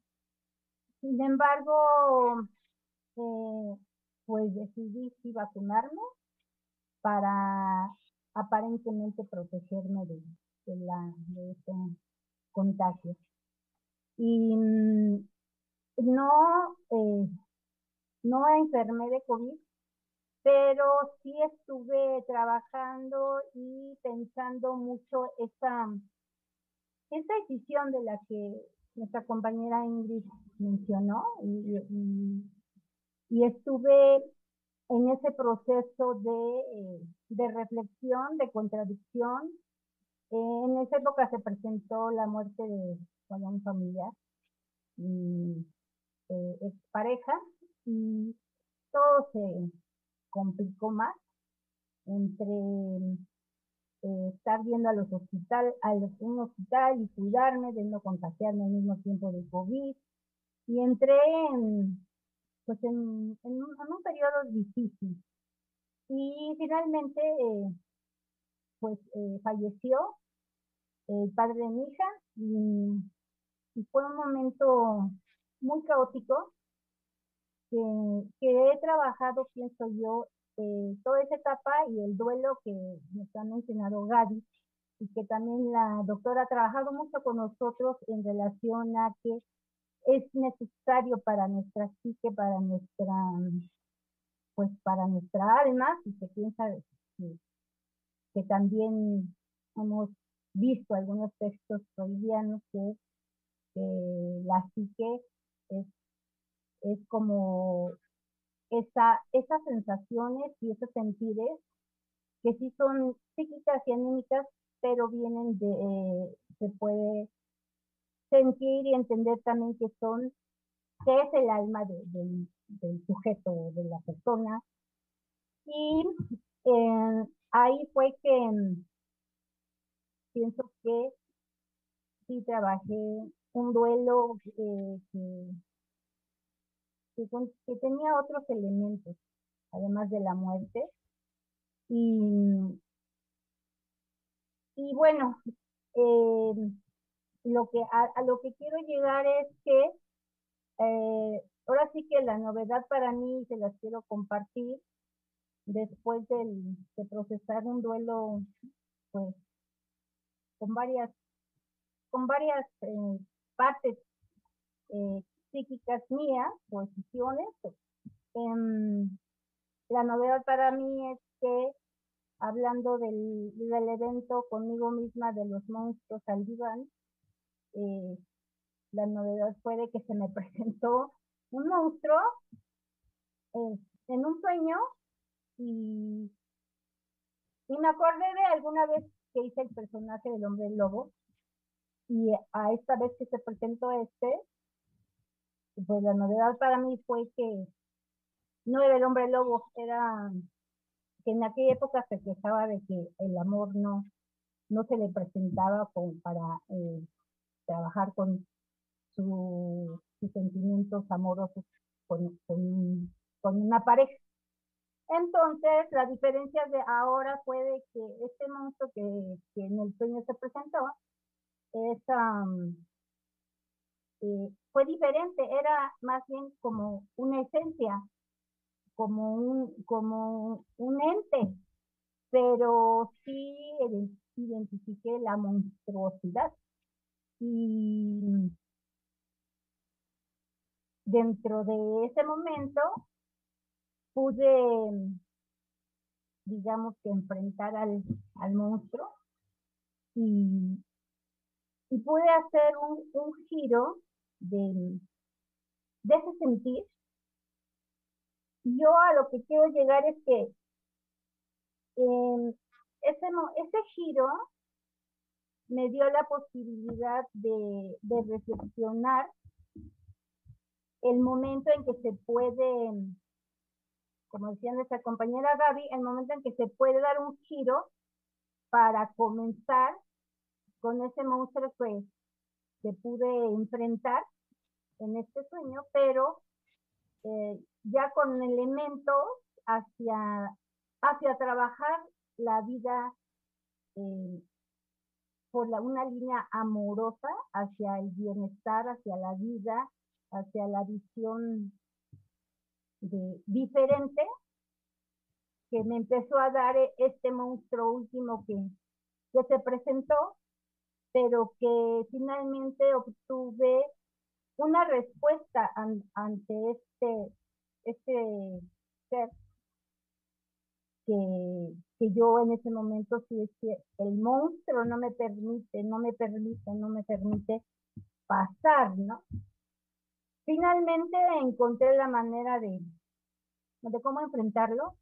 Sin embargo, eh, pues decidí sí vacunarme para aparentemente protegerme de, de, la, de este contagio. Y mm, no, eh, no enfermé de COVID, pero sí estuve trabajando y pensando mucho esa, esa decisión de la que nuestra compañera Ingrid mencionó y, estuve en ese proceso de, reflexión, de contradicción. en esa época se presentó la muerte de un familiar y eh, expareja y todo se complicó más entre eh, estar viendo a los hospitales, a los, un hospital y cuidarme de no contagiarme al mismo tiempo de COVID y entré en, pues en, en, un, periodo difícil. Y finalmente, eh, pues eh, falleció el padre de mi hija y, fue un momento muy caótico que, que he trabajado, pienso yo, toda esa etapa y el duelo que nos ha mencionado Gaby y que también la doctora ha trabajado mucho con nosotros en relación a que es necesario para nuestra psique, para nuestra, pues para nuestra alma, si se piensa que, que también hemos visto algunos textos freudianos que la psique es, es como esa, esas sensaciones y esos sentires que sí son psíquicas y anímicas, pero vienen de, se puede sentir y entender también que son, que es el alma del sujeto, de la persona. Y eh, ahí fue que mm, pienso que sí trabajé un duelo eh, que, tenía otros elementos, además de la muerte. Y, y bueno, eh, lo que, a, lo que quiero llegar es que eh, ahora sí que la novedad para mí, se las quiero compartir, después de procesar un duelo, pues, con varias, con varias eh, partes eh, psíquicas mías, posiciones. Em, la novedad para mí es que, hablando del, del evento conmigo misma de los monstruos al diván, eh, la novedad fue de que se me [laughs] presentó un monstruo en un sueño y, y me acordé de alguna vez que hice el personaje del hombre lobo y a esta vez que se presentó este, pues la novedad para mí fue que no era el hombre lobo, era que en aquella época se quejaba de que el amor no, no se le presentaba para eh, trabajar con sus sentimientos amorosos con, con una pareja. Entonces, la diferencia de ahora fue que este monstruo que, en el sueño se presentó es, fue diferente, era más bien como una esencia, como un, como un ente, pero sí identifiqué la monstruosidad. Y dentro de ese momento pude, digamos que enfrentar al, al monstruo y, y, pude hacer un, un giro de, ese sentir. Yo a lo que quiero llegar es que eh, ese, ese giro me dio la posibilidad de, de reflexionar el momento en que se puede como decía nuestra compañera Gaby, el momento en que se puede dar un giro para comenzar con ese monstruo que, pude enfrentar en este sueño, pero eh, ya con elementos hacia, hacia trabajar la vida eh, por la, una línea amorosa hacia el bienestar, hacia la vida, hacia la visión de, diferente que me empezó a dar e, este monstruo último que, que se presentó, pero que finalmente obtuve una respuesta ante este, este ser que, que, yo en ese momento sí que el monstruo no me permite, no me permite, no me permite pasar, ¿no? Finalmente encontré la manera de, de cómo enfrentarlo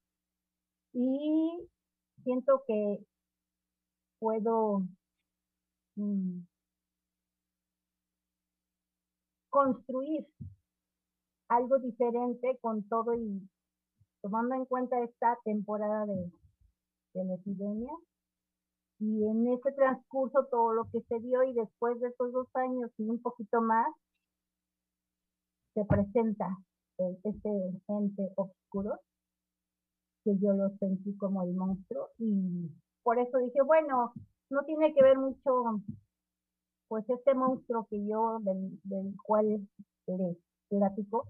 y siento que puedo construir algo diferente con todo y tomando en cuenta esta temporada de, de epidemia. Y en ese transcurso todo lo que se dio y después de esos dos años y un poquito más se presenta este ente oscuro, que yo lo sentí como el monstruo. Y por eso dije, bueno, no tiene que ver mucho, pues este monstruo que yo, del, cual les platico,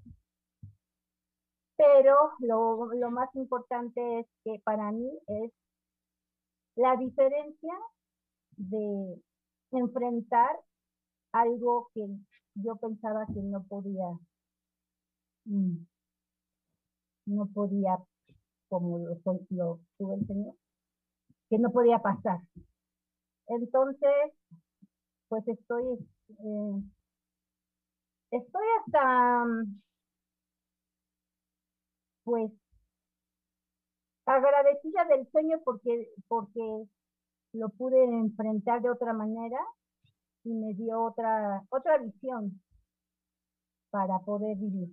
pero lo, lo más importante es que para mí es la diferencia de enfrentar algo que yo pensaba que no podía Mm. no podía, como lo, lo tuve el Señor, que no podía pasar. Entonces, pues estoy, eh, estoy hasta, pues, agradecida del sueño porque, porque lo pude enfrentar de otra manera y me dio otra, otra visión para poder vivir.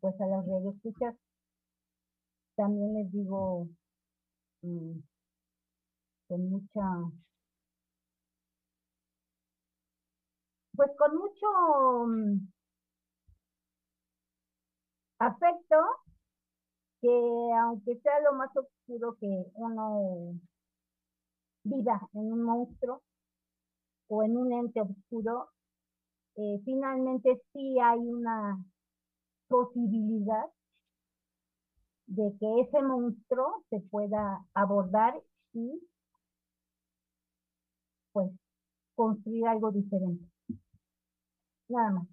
Pues a las redes escuchas también les digo mm, con mucha pues con mucho mm, afecto que aunque sea lo más oscuro que uno viva en un monstruo o en un ente oscuro, eh, finalmente sí hay una posibilidad de que ese monstruo se pueda abordar y pues construir algo diferente. Nada más.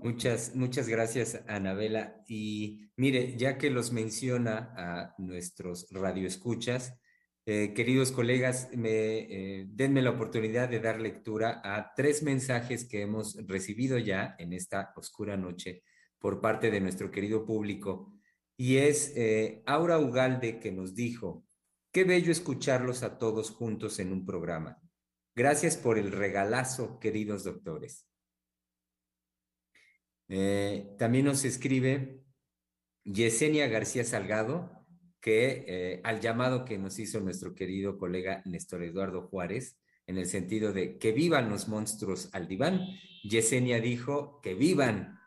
Muchas, muchas gracias, Anabela. Y mire, ya que los menciona a nuestros radioescuchas, eh, queridos colegas, me, eh, denme la oportunidad de dar lectura a tres mensajes que hemos recibido ya en esta oscura noche por parte de nuestro querido público. Y es eh, Aura Ugalde que nos dijo, qué bello escucharlos a todos juntos en un programa. Gracias por el regalazo, queridos doctores. Eh, también nos escribe Yesenia García Salgado, que eh, al llamado que nos hizo nuestro querido colega Néstor Eduardo Juárez, en el sentido de que vivan los monstruos al diván, Yesenia dijo que vivan.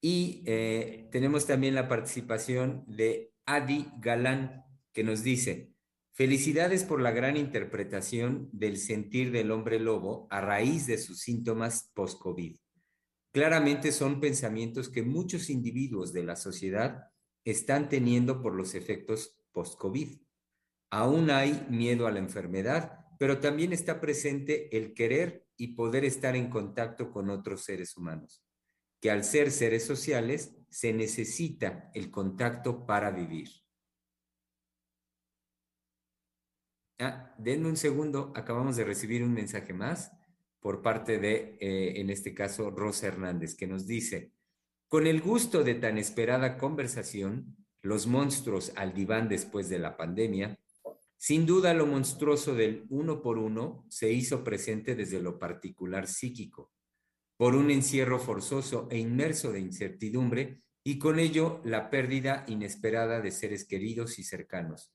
Y eh, tenemos también la participación de Adi Galán, que nos dice, felicidades por la gran interpretación del sentir del hombre lobo a raíz de sus síntomas post-COVID. Claramente son pensamientos que muchos individuos de la sociedad están teniendo por los efectos post-COVID. Aún hay miedo a la enfermedad, pero también está presente el querer y poder estar en contacto con otros seres humanos, que al ser seres sociales se necesita el contacto para vivir. Ah, denme un segundo, acabamos de recibir un mensaje más por parte de, eh, en este caso, Rosa Hernández, que nos dice, con el gusto de tan esperada conversación, los monstruos al diván después de la pandemia, sin duda lo monstruoso del uno por uno se hizo presente desde lo particular psíquico, por un encierro forzoso e inmerso de incertidumbre y con ello la pérdida inesperada de seres queridos y cercanos,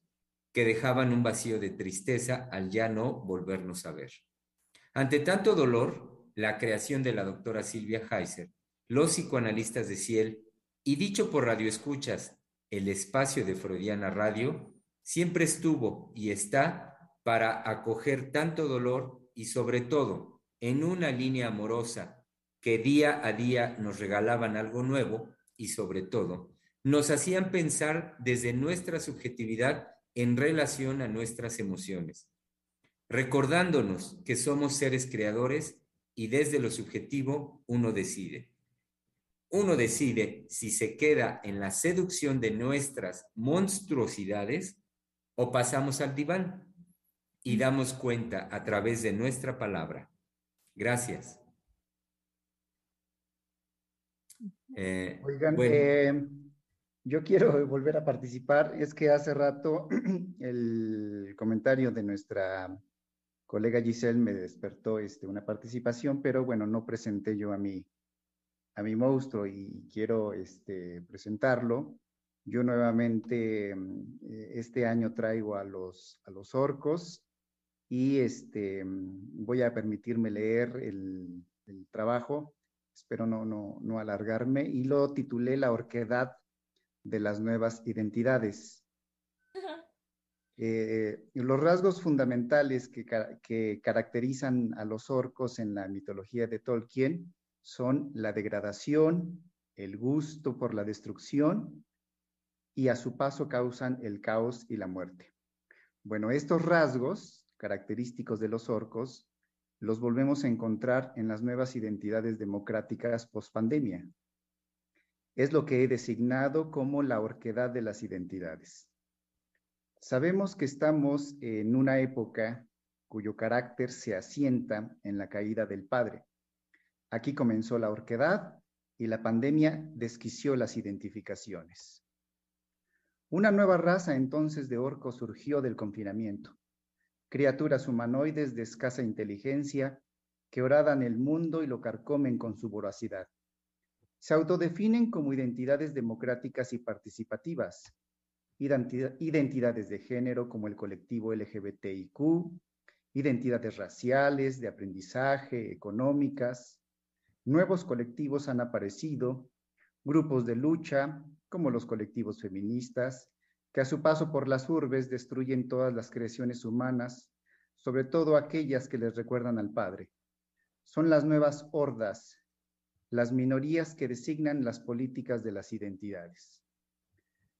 que dejaban un vacío de tristeza al ya no volvernos a ver. Ante tanto dolor, la creación de la doctora Silvia Heiser, los psicoanalistas de Ciel y dicho por Radio Escuchas, el espacio de Freudiana Radio, siempre estuvo y está para acoger tanto dolor y sobre todo en una línea amorosa que día a día nos regalaban algo nuevo y sobre todo nos hacían pensar desde nuestra subjetividad en relación a nuestras emociones recordándonos que somos seres creadores y desde lo subjetivo uno decide. Uno decide si se queda en la seducción de nuestras monstruosidades o pasamos al diván y damos cuenta a través de nuestra palabra. Gracias. Eh, Oigan, eh, yo quiero [laughs] volver a participar. Es que hace rato [clears throat] el comentario de nuestra colega Giselle me despertó este, una participación, pero bueno, no presenté yo a mi, a mi monstruo y quiero este, presentarlo. Yo nuevamente mm, eh, este año traigo a los, a los orcos y este, mm, voy a permitirme leer el, trabajo, espero no, no, no alargarme, y lo titulé La orquedad de las nuevas identidades. Eh, los rasgos fundamentales que, que, caracterizan a los orcos en la mitología de Tolkien son la degradación, el gusto por la destrucción y a su paso causan el caos y la muerte. Bueno, estos rasgos característicos de los orcos los volvemos a encontrar en las nuevas identidades democráticas post-pandemia. Es lo que he designado como la orquedad de las identidades. Sabemos que estamos en una época cuyo carácter se asienta en la caída del Padre. Aquí comenzó la orquedad y la pandemia desquició las identificaciones. Una nueva raza entonces de orcos surgió del confinamiento. Criaturas humanoides de escasa inteligencia que oradan el mundo y lo carcomen con su voracidad. Se autodefinen como identidades democráticas y participativas, identidades de género como el colectivo LGBTIQ, identidades raciales, de aprendizaje, económicas. Nuevos colectivos han aparecido, grupos de lucha como los colectivos feministas, que a su paso por las urbes destruyen todas las creaciones humanas, sobre todo aquellas que les recuerdan al Padre. Son las nuevas hordas, las minorías que designan las políticas de las identidades.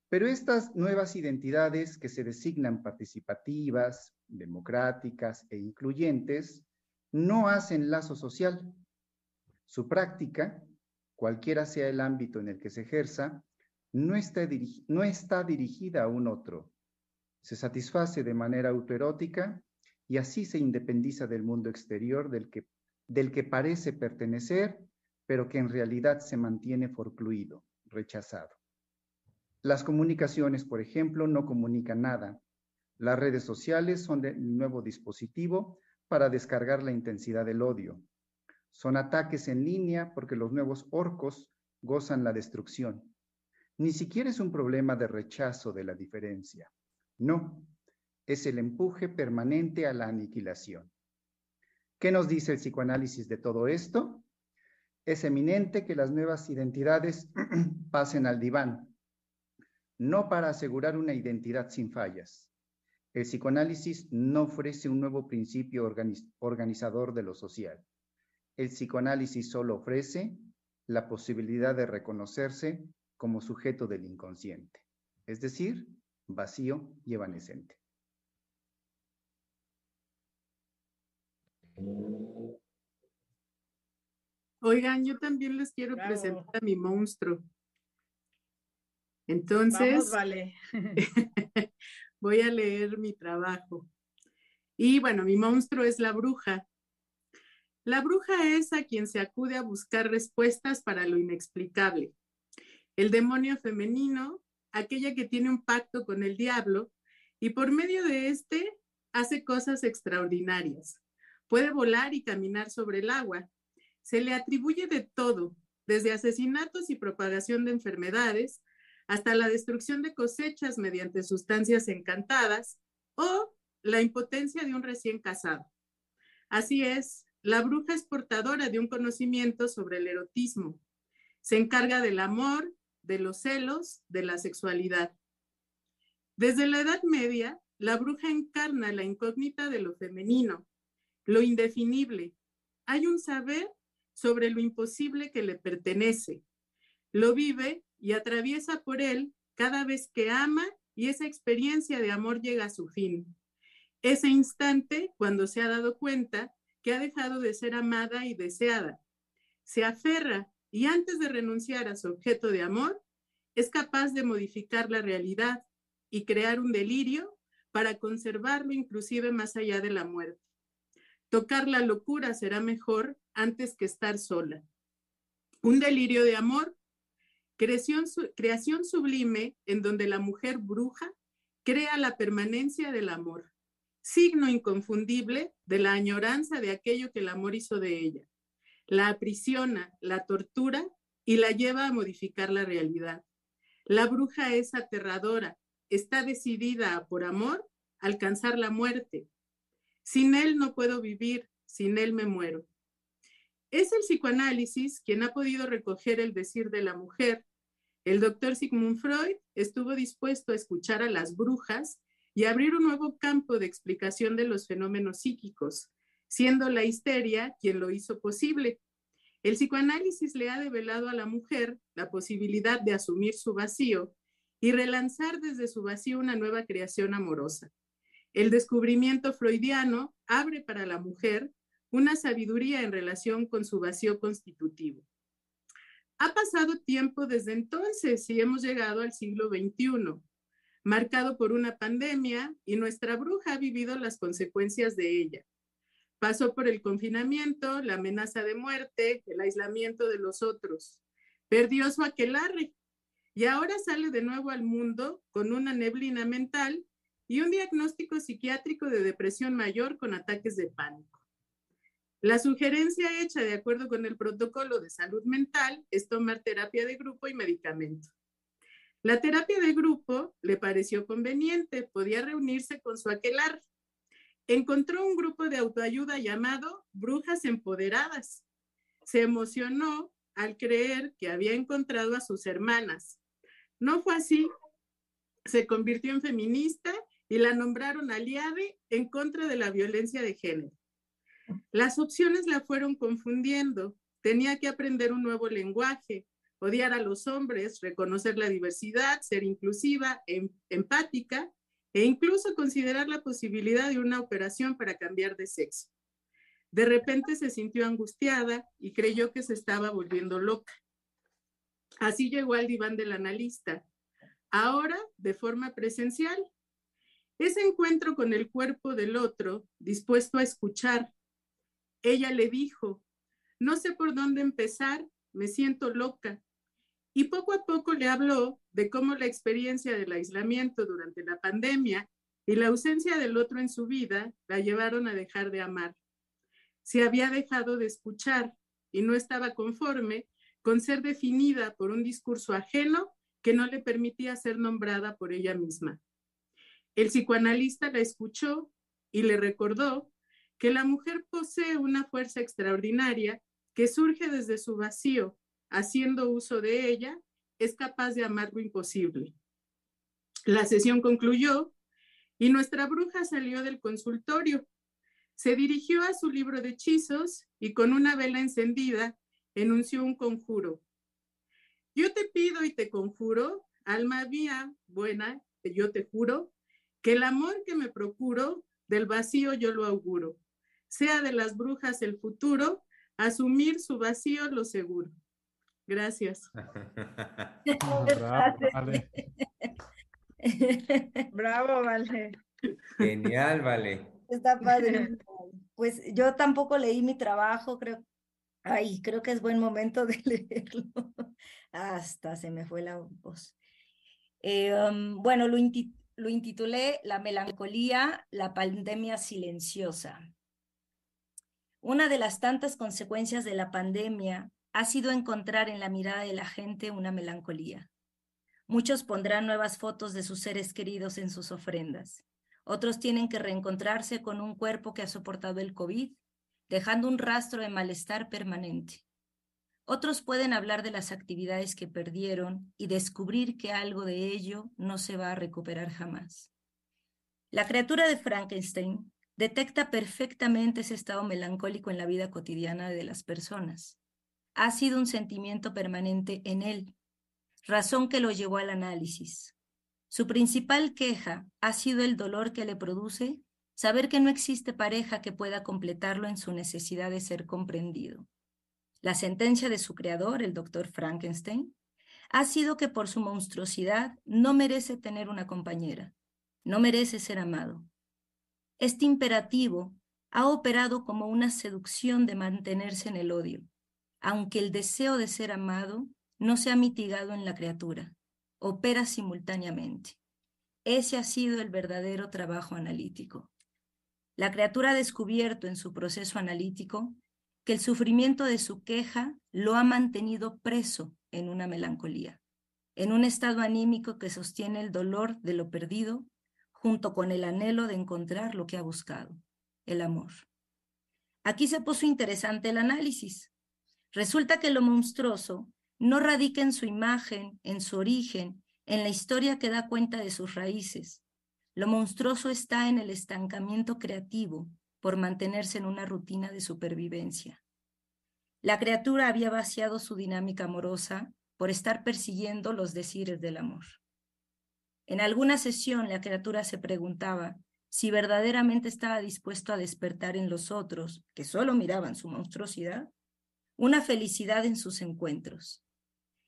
Pero estas nuevas identidades que se designan participativas, democráticas e incluyentes, no hacen lazo social. Su práctica, cualquiera sea el ámbito en el que se ejerza, no está, dirigida a un otro. Se satisface de manera autoerótica y así se independiza del mundo exterior del que parece pertenecer, pero que en realidad se mantiene forcluido, rechazado. Las comunicaciones, por ejemplo, no comunican nada. Las redes sociales son el nuevo dispositivo para descargar la intensidad del odio. Son ataques en línea porque los nuevos orcos gozan la destrucción. Ni siquiera es un problema de rechazo de la diferencia. No, es el empuje permanente a la aniquilación. ¿Qué nos dice el psicoanálisis de todo esto? Es eminente que las nuevas identidades [clears throat] pasen al diván, no para asegurar una identidad sin fallas. El psicoanálisis no ofrece un nuevo principio organizador de lo social. El psicoanálisis solo ofrece la posibilidad de reconocerse como sujeto del inconsciente, es decir, vacío y evanescente. Oigan, yo también les quiero presentar a mi monstruo. Entonces, vale. [laughs] [laughs] voy a leer mi trabajo. Y bueno, mi monstruo es la bruja. La bruja es a quien se acude a buscar respuestas para lo inexplicable. El demonio femenino, aquella que tiene un pacto con el diablo y por medio de este hace cosas extraordinarias. Puede volar y caminar sobre el agua. Se le atribuye de todo, desde asesinatos y propagación de enfermedades hasta la destrucción de cosechas mediante sustancias encantadas o la impotencia de un recién casado. Así es, la bruja es portadora de un conocimiento sobre el erotismo. Se encarga del amor, de los celos, de la sexualidad. Desde la Edad Media, la bruja encarna la incógnita de lo femenino, lo indefinible. Hay un saber sobre lo imposible que le pertenece. Lo vive y atraviesa por él cada vez que ama y esa experiencia de amor llega a su fin. Ese instante cuando se ha dado cuenta que ha dejado de ser amada y deseada. Se aferra y antes de renunciar a su objeto de amor, es capaz de modificar la realidad y crear un delirio para conservarlo inclusive más allá de la muerte. Tocar la locura será mejor antes que estar sola. Un delirio de amor Creación, creación sublime en donde la mujer bruja crea la permanencia del amor, signo inconfundible de la añoranza de aquello que el amor hizo de ella. La aprisiona, la tortura y la lleva a modificar la realidad. La bruja es aterradora, está decidida por amor, alcanzar la muerte. Sin él no puedo vivir, sin él me muero. Es el psicoanálisis quien ha podido recoger el decir de la mujer. El doctor Sigmund Freud estuvo dispuesto a escuchar a las brujas y abrir un nuevo campo de explicación de los fenómenos psíquicos, siendo la histeria quien lo hizo posible. El psicoanálisis le ha develado a la mujer la posibilidad de asumir su vacío y relanzar desde su vacío una nueva creación amorosa. El descubrimiento freudiano abre para la mujer una sabiduría en relación con su vacío constitutivo. Ha pasado tiempo desde entonces y hemos llegado al siglo XXI, marcado por una pandemia y nuestra bruja ha vivido las consecuencias de ella. Pasó por el confinamiento, la amenaza de muerte, el aislamiento de los otros. Perdió su aquelarre y ahora sale de nuevo al mundo con una neblina mental y un diagnóstico psiquiátrico de depresión mayor con ataques de pánico. La sugerencia hecha de acuerdo con el protocolo de salud mental es tomar terapia de grupo y medicamento. La terapia de grupo le pareció conveniente, podía reunirse con su aquelar. Encontró un grupo de autoayuda llamado Brujas Empoderadas. Se emocionó al creer que había encontrado a sus hermanas. No fue así. se convirtió en feminista y la nombraron aliada en contra de la violencia de género. Las opciones la fueron confundiendo. Tenía que aprender un nuevo lenguaje, odiar a los hombres, reconocer la diversidad, ser inclusiva, em, empática e incluso considerar la posibilidad de una operación para cambiar de sexo. De repente se sintió angustiada y creyó que se estaba volviendo loca. Así llegó al diván del analista, ahora de forma presencial. Ese encuentro con el cuerpo del otro, dispuesto a escuchar. Ella le dijo, no sé por dónde empezar, me siento loca. Y poco a poco le habló de cómo la experiencia del aislamiento durante la pandemia y la ausencia del otro en su vida la llevaron a dejar de amar. Se había dejado de escuchar y no estaba conforme con ser definida por un discurso ajeno que no le permitía ser nombrada por ella misma. El psicoanalista la escuchó y le recordó que la mujer posee una fuerza extraordinaria que surge desde su vacío, haciendo uso de ella, es capaz de amar lo imposible. La sesión concluyó y nuestra bruja salió del consultorio. Se dirigió a su libro de hechizos y con una vela encendida enunció un conjuro. Yo te pido y te conjuro, alma mía buena, que yo te juro, que el amor que me procuro, del vacío yo lo auguro. Sea de las brujas el futuro, asumir su vacío lo seguro. Gracias. [laughs] Bravo, vale. [laughs] Bravo, Vale. Genial, vale. Está padre. Pues yo tampoco leí mi trabajo, creo. Ay, creo que es buen momento de [laughs] leerlo. Hasta se me fue la voz. Eh, um, bueno, lo, lo intitulé La melancolía, la pandemia silenciosa. Una de las tantas consecuencias de la pandemia ha sido encontrar en la mirada de la gente una melancolía. Muchos pondrán nuevas fotos de sus seres queridos en sus ofrendas. Otros tienen que reencontrarse con un cuerpo que ha soportado el COVID, dejando un rastro de malestar permanente. Otros pueden hablar de las actividades que perdieron y descubrir que algo de ello no se va a recuperar jamás. La criatura de Frankenstein detecta perfectamente ese estado melancólico en la vida cotidiana de las personas. Ha sido un sentimiento permanente en él, razón que lo llevó al análisis. Su principal queja ha sido el dolor que le produce saber que no existe pareja que pueda completarlo en su necesidad de ser comprendido. La sentencia de su creador, el doctor Frankenstein, ha sido que por su monstruosidad no merece tener una compañera, no merece ser amado. Este imperativo ha operado como una seducción de mantenerse en el odio, aunque el deseo de ser amado no se ha mitigado en la criatura, opera simultáneamente. Ese ha sido el verdadero trabajo analítico. La criatura ha descubierto en su proceso analítico que el sufrimiento de su queja lo ha mantenido preso en una melancolía, en un estado anímico que sostiene el dolor de lo perdido junto con el anhelo de encontrar lo que ha buscado, el amor. Aquí se puso interesante el análisis. Resulta que lo monstruoso no radica en su imagen, en su origen, en la historia que da cuenta de sus raíces. Lo monstruoso está en el estancamiento creativo, por mantenerse en una rutina de supervivencia. La criatura había vaciado su dinámica amorosa por estar persiguiendo los desires del amor. En alguna sesión la criatura se preguntaba si verdaderamente estaba dispuesto a despertar en los otros, que solo miraban su monstruosidad, una felicidad en sus encuentros.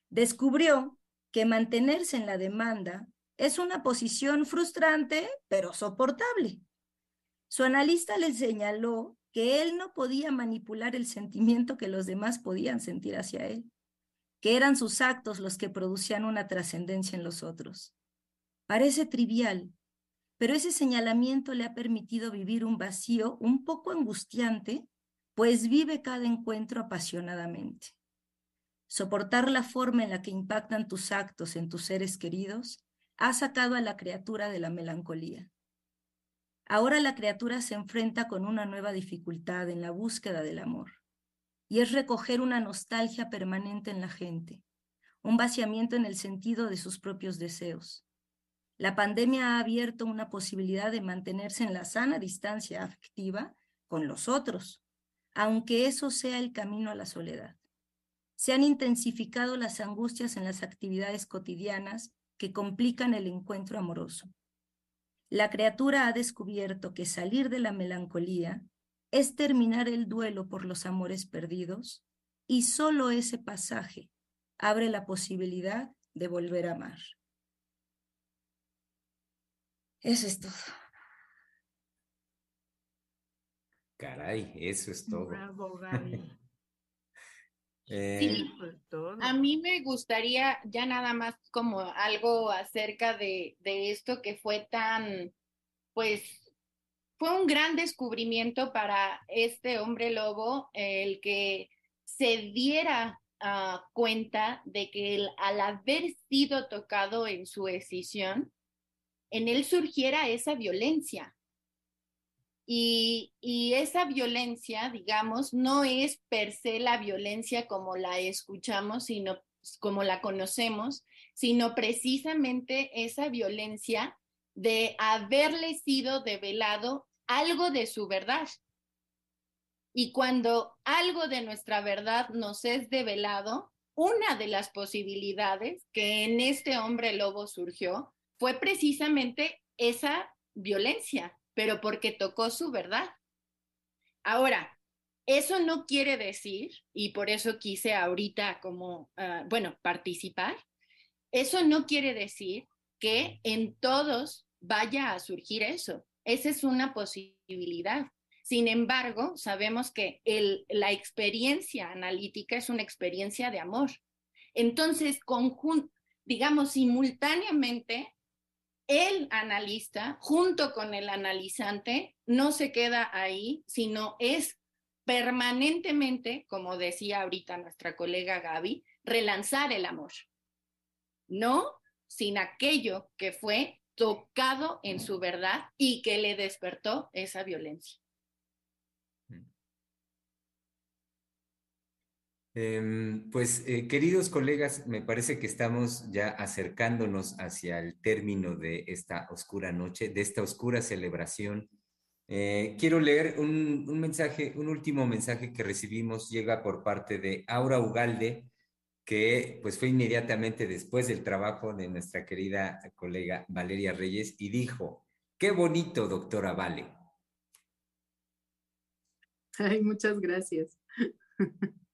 Descubrió que mantenerse en la demanda es una posición frustrante, pero soportable. Su analista le señaló que él no podía manipular el sentimiento que los demás podían sentir hacia él, que eran sus actos los que producían una trascendencia en los otros. Parece trivial, pero ese señalamiento le ha permitido vivir un vacío un poco angustiante, pues vive cada encuentro apasionadamente. Soportar la forma en la que impactan tus actos en tus seres queridos ha sacado a la criatura de la melancolía. Ahora la criatura se enfrenta con una nueva dificultad en la búsqueda del amor, y es recoger una nostalgia permanente en la gente, un vaciamiento en el sentido de sus propios deseos. La pandemia ha abierto una posibilidad de mantenerse en la sana distancia afectiva con los otros, aunque eso sea el camino a la soledad. Se han intensificado las angustias en las actividades cotidianas que complican el encuentro amoroso. La criatura ha descubierto que salir de la melancolía es terminar el duelo por los amores perdidos y solo ese pasaje abre la posibilidad de volver a amar. Eso es todo. Caray, eso es todo. Bravo, Gaby. Eh, Sí, Pues todo. a mí me gustaría ya nada más como algo acerca de, de esto que fue tan, pues, fue un gran descubrimiento para este hombre lobo, el que se diera ah, cuenta de que él, al haber sido tocado en su decisión, en él surgiera esa violencia. Y, esa violencia, digamos, no es per se la violencia como la escuchamos, sino como la conocemos, sino precisamente esa violencia de haberle sido develado algo de su verdad. Y cuando algo de nuestra verdad nos es develado, una de las posibilidades que en este hombre lobo surgió fue precisamente esa violencia, pero porque tocó su verdad. Ahora, eso no quiere decir, y por eso quise ahorita como, uh, bueno, participar, eso no quiere decir que en todos vaya a surgir eso. Esa es una posibilidad. Sin embargo, sabemos que la experiencia analítica es una experiencia de amor. Entonces, digamos, simultáneamente, el analista, junto con el analizante, no se queda ahí, sino es permanentemente, como decía ahorita nuestra colega Gaby, relanzar el amor. No sin aquello que fue tocado en su verdad y que le despertó esa violencia. Eh, pues, eh, queridos colegas, me parece que estamos ya acercándonos hacia el término de esta oscura noche, de esta oscura celebración. Eh, quiero leer un, un, mensaje, un último mensaje que recibimos, llega por parte de Aura Ugalde, que pues fue inmediatamente después del trabajo de nuestra querida colega Valeria Reyes y dijo, qué bonito, doctora Vale. Ay, muchas gracias. [laughs]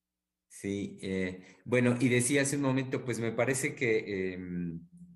Sí, eh, bueno, y decía hace un momento, pues me parece que, eh,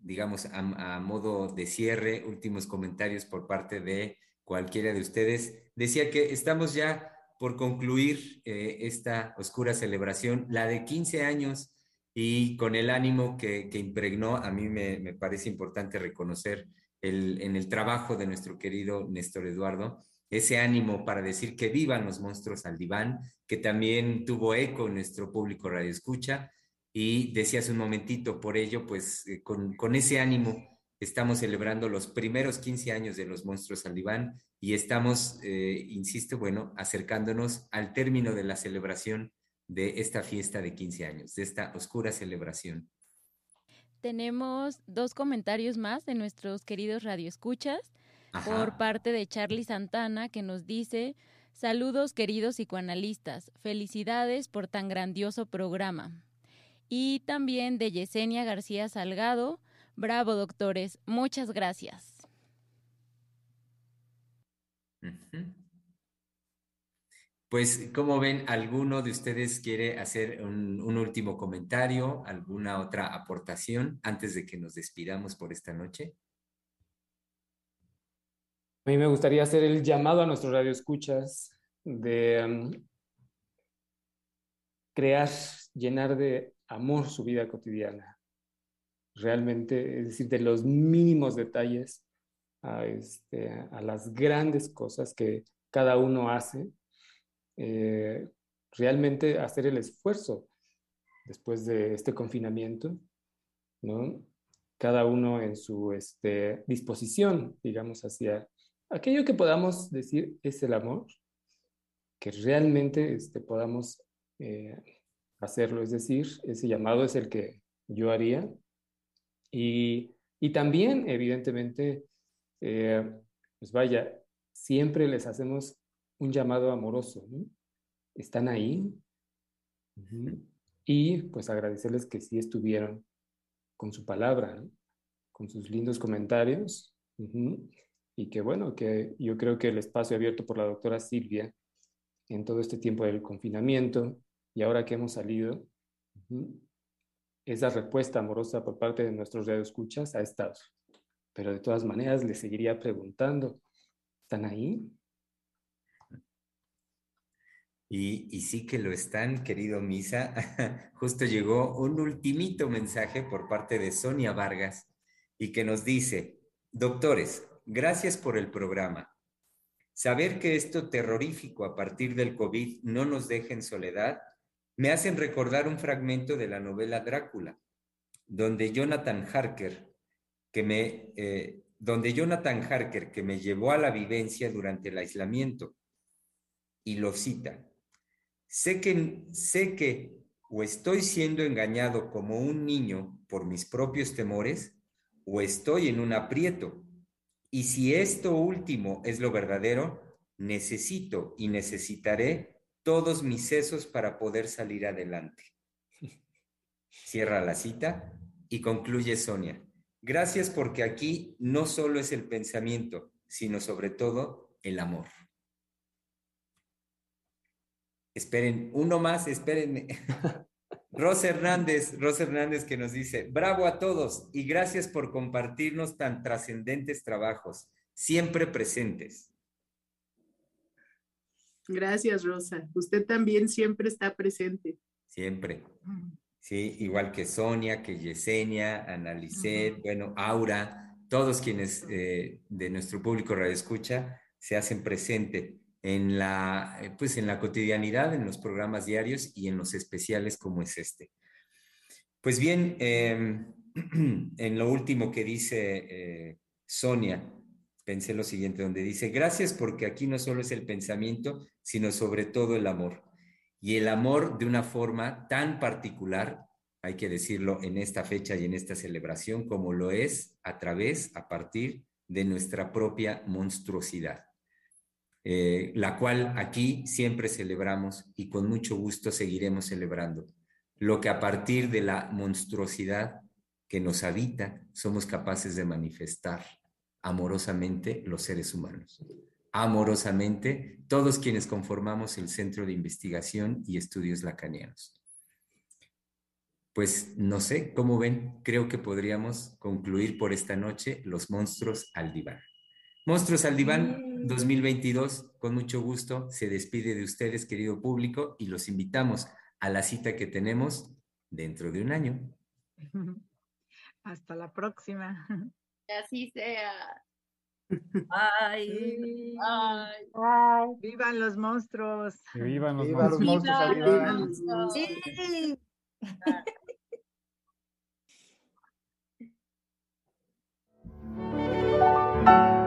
digamos, a, modo de cierre, últimos comentarios por parte de cualquiera de ustedes, decía que estamos ya por concluir eh, esta oscura celebración, la de 15 años, y con el ánimo que, impregnó, a mí me, me parece importante reconocer el, en el trabajo de nuestro querido Néstor Eduardo, ese ánimo para decir que vivan los monstruos al diván, que también tuvo eco en nuestro público radio escucha y decías un momentito, por ello, pues eh, con, con, ese ánimo estamos celebrando los primeros 15 años de los monstruos al diván y estamos, eh, insisto, bueno, acercándonos al término de la celebración de esta fiesta de 15 años, de esta oscura celebración. Tenemos dos comentarios más de nuestros queridos radioescuchas. Ajá. por parte de Charlie Santana que nos dice, saludos queridos psicoanalistas, felicidades por tan grandioso programa. Y también de Yesenia García Salgado, bravo doctores, muchas gracias. Pues, como ven, ¿alguno de ustedes quiere hacer un, un, último comentario, alguna otra aportación antes de que nos despidamos por esta noche? A mí me gustaría hacer el llamado a nuestros radioescuchas de um, crear, llenar de amor su vida cotidiana. Realmente, es decir, de los mínimos detalles a, este, las grandes cosas que cada uno hace, eh, realmente hacer el esfuerzo después de este confinamiento, ¿no? Cada uno en su este, disposición, digamos, hacia aquello que podamos decir es el amor, que realmente este, podamos eh, hacerlo, es decir, ese llamado es el que yo haría y Y también, evidentemente, eh, pues vaya, siempre les hacemos un llamado amoroso. Están ahí. Y pues agradecerles que sí estuvieron con su palabra, con sus lindos comentarios. Y que bueno, que yo creo que el espacio abierto por la doctora Silvia en todo este tiempo del confinamiento y ahora que hemos salido, esa respuesta amorosa por parte de nuestros radioescuchas ha estado. Pero de todas maneras les seguiría preguntando, ¿están ahí? Y, y, sí que lo están, querido Misa. [laughs] Justo llegó un ultimito mensaje por parte de Sonia Vargas y que nos dice, doctores, gracias por el programa. Saber que esto terrorífico a partir del COVID no nos deja en soledad me hacen recordar un fragmento de la novela Drácula, donde Jonathan Harker, que me, eh, donde Jonathan Harker, que me llevó a la vivencia durante el aislamiento, y lo cita, sé que, sé que o estoy siendo engañado como un niño por mis propios temores, o estoy en un aprieto. Y si esto último es lo verdadero, necesito y necesitaré todos mis sesos para poder salir adelante. [laughs] Cierra la cita y concluye Sonia. Gracias porque aquí no solo es el pensamiento, sino sobre todo el amor. Esperen, uno más, espérenme. [laughs] Rosa Hernández, Rosa Hernández que nos dice, bravo a todos y gracias por compartirnos tan trascendentes trabajos, siempre presentes. Gracias, Rosa. Usted también siempre está presente. Siempre. Sí, igual que Sonia, que Yesenia, Ana bueno, Aura, todos quienes eh, de nuestro público radio escucha se hacen presente en la, eh, pues en la cotidianidad, en los programas diarios y en los especiales como es este. Pues bien, em, [clears throat] en lo último que dice eh, Sonia, pensé lo siguiente, donde dice, gracias porque aquí no solo es el pensamiento, sino sobre todo el amor. Y el amor de una forma tan particular, hay que decirlo en esta fecha y en esta celebración, como lo es a través, a partir de nuestra propia monstruosidad, eh, la cual aquí siempre celebramos y con mucho gusto seguiremos celebrando. Lo que a partir de la monstruosidad que nos habita somos capaces de manifestar amorosamente los seres humanos. Amorosamente todos quienes conformamos el Centro de Investigación y Estudios Lacanianos. Pues no sé, ¿cómo ven? Creo que podríamos concluir por esta noche Los Monstruos al Diván. Monstruos al Diván 2022, con mucho gusto, se despide de ustedes, querido público, y los invitamos a la cita que tenemos dentro de un año. [laughs] Hasta la próxima así sea. Ay, ay, vivan los monstruos. vivan los monstruos. Vivan los monstruos. Sí. [laughs]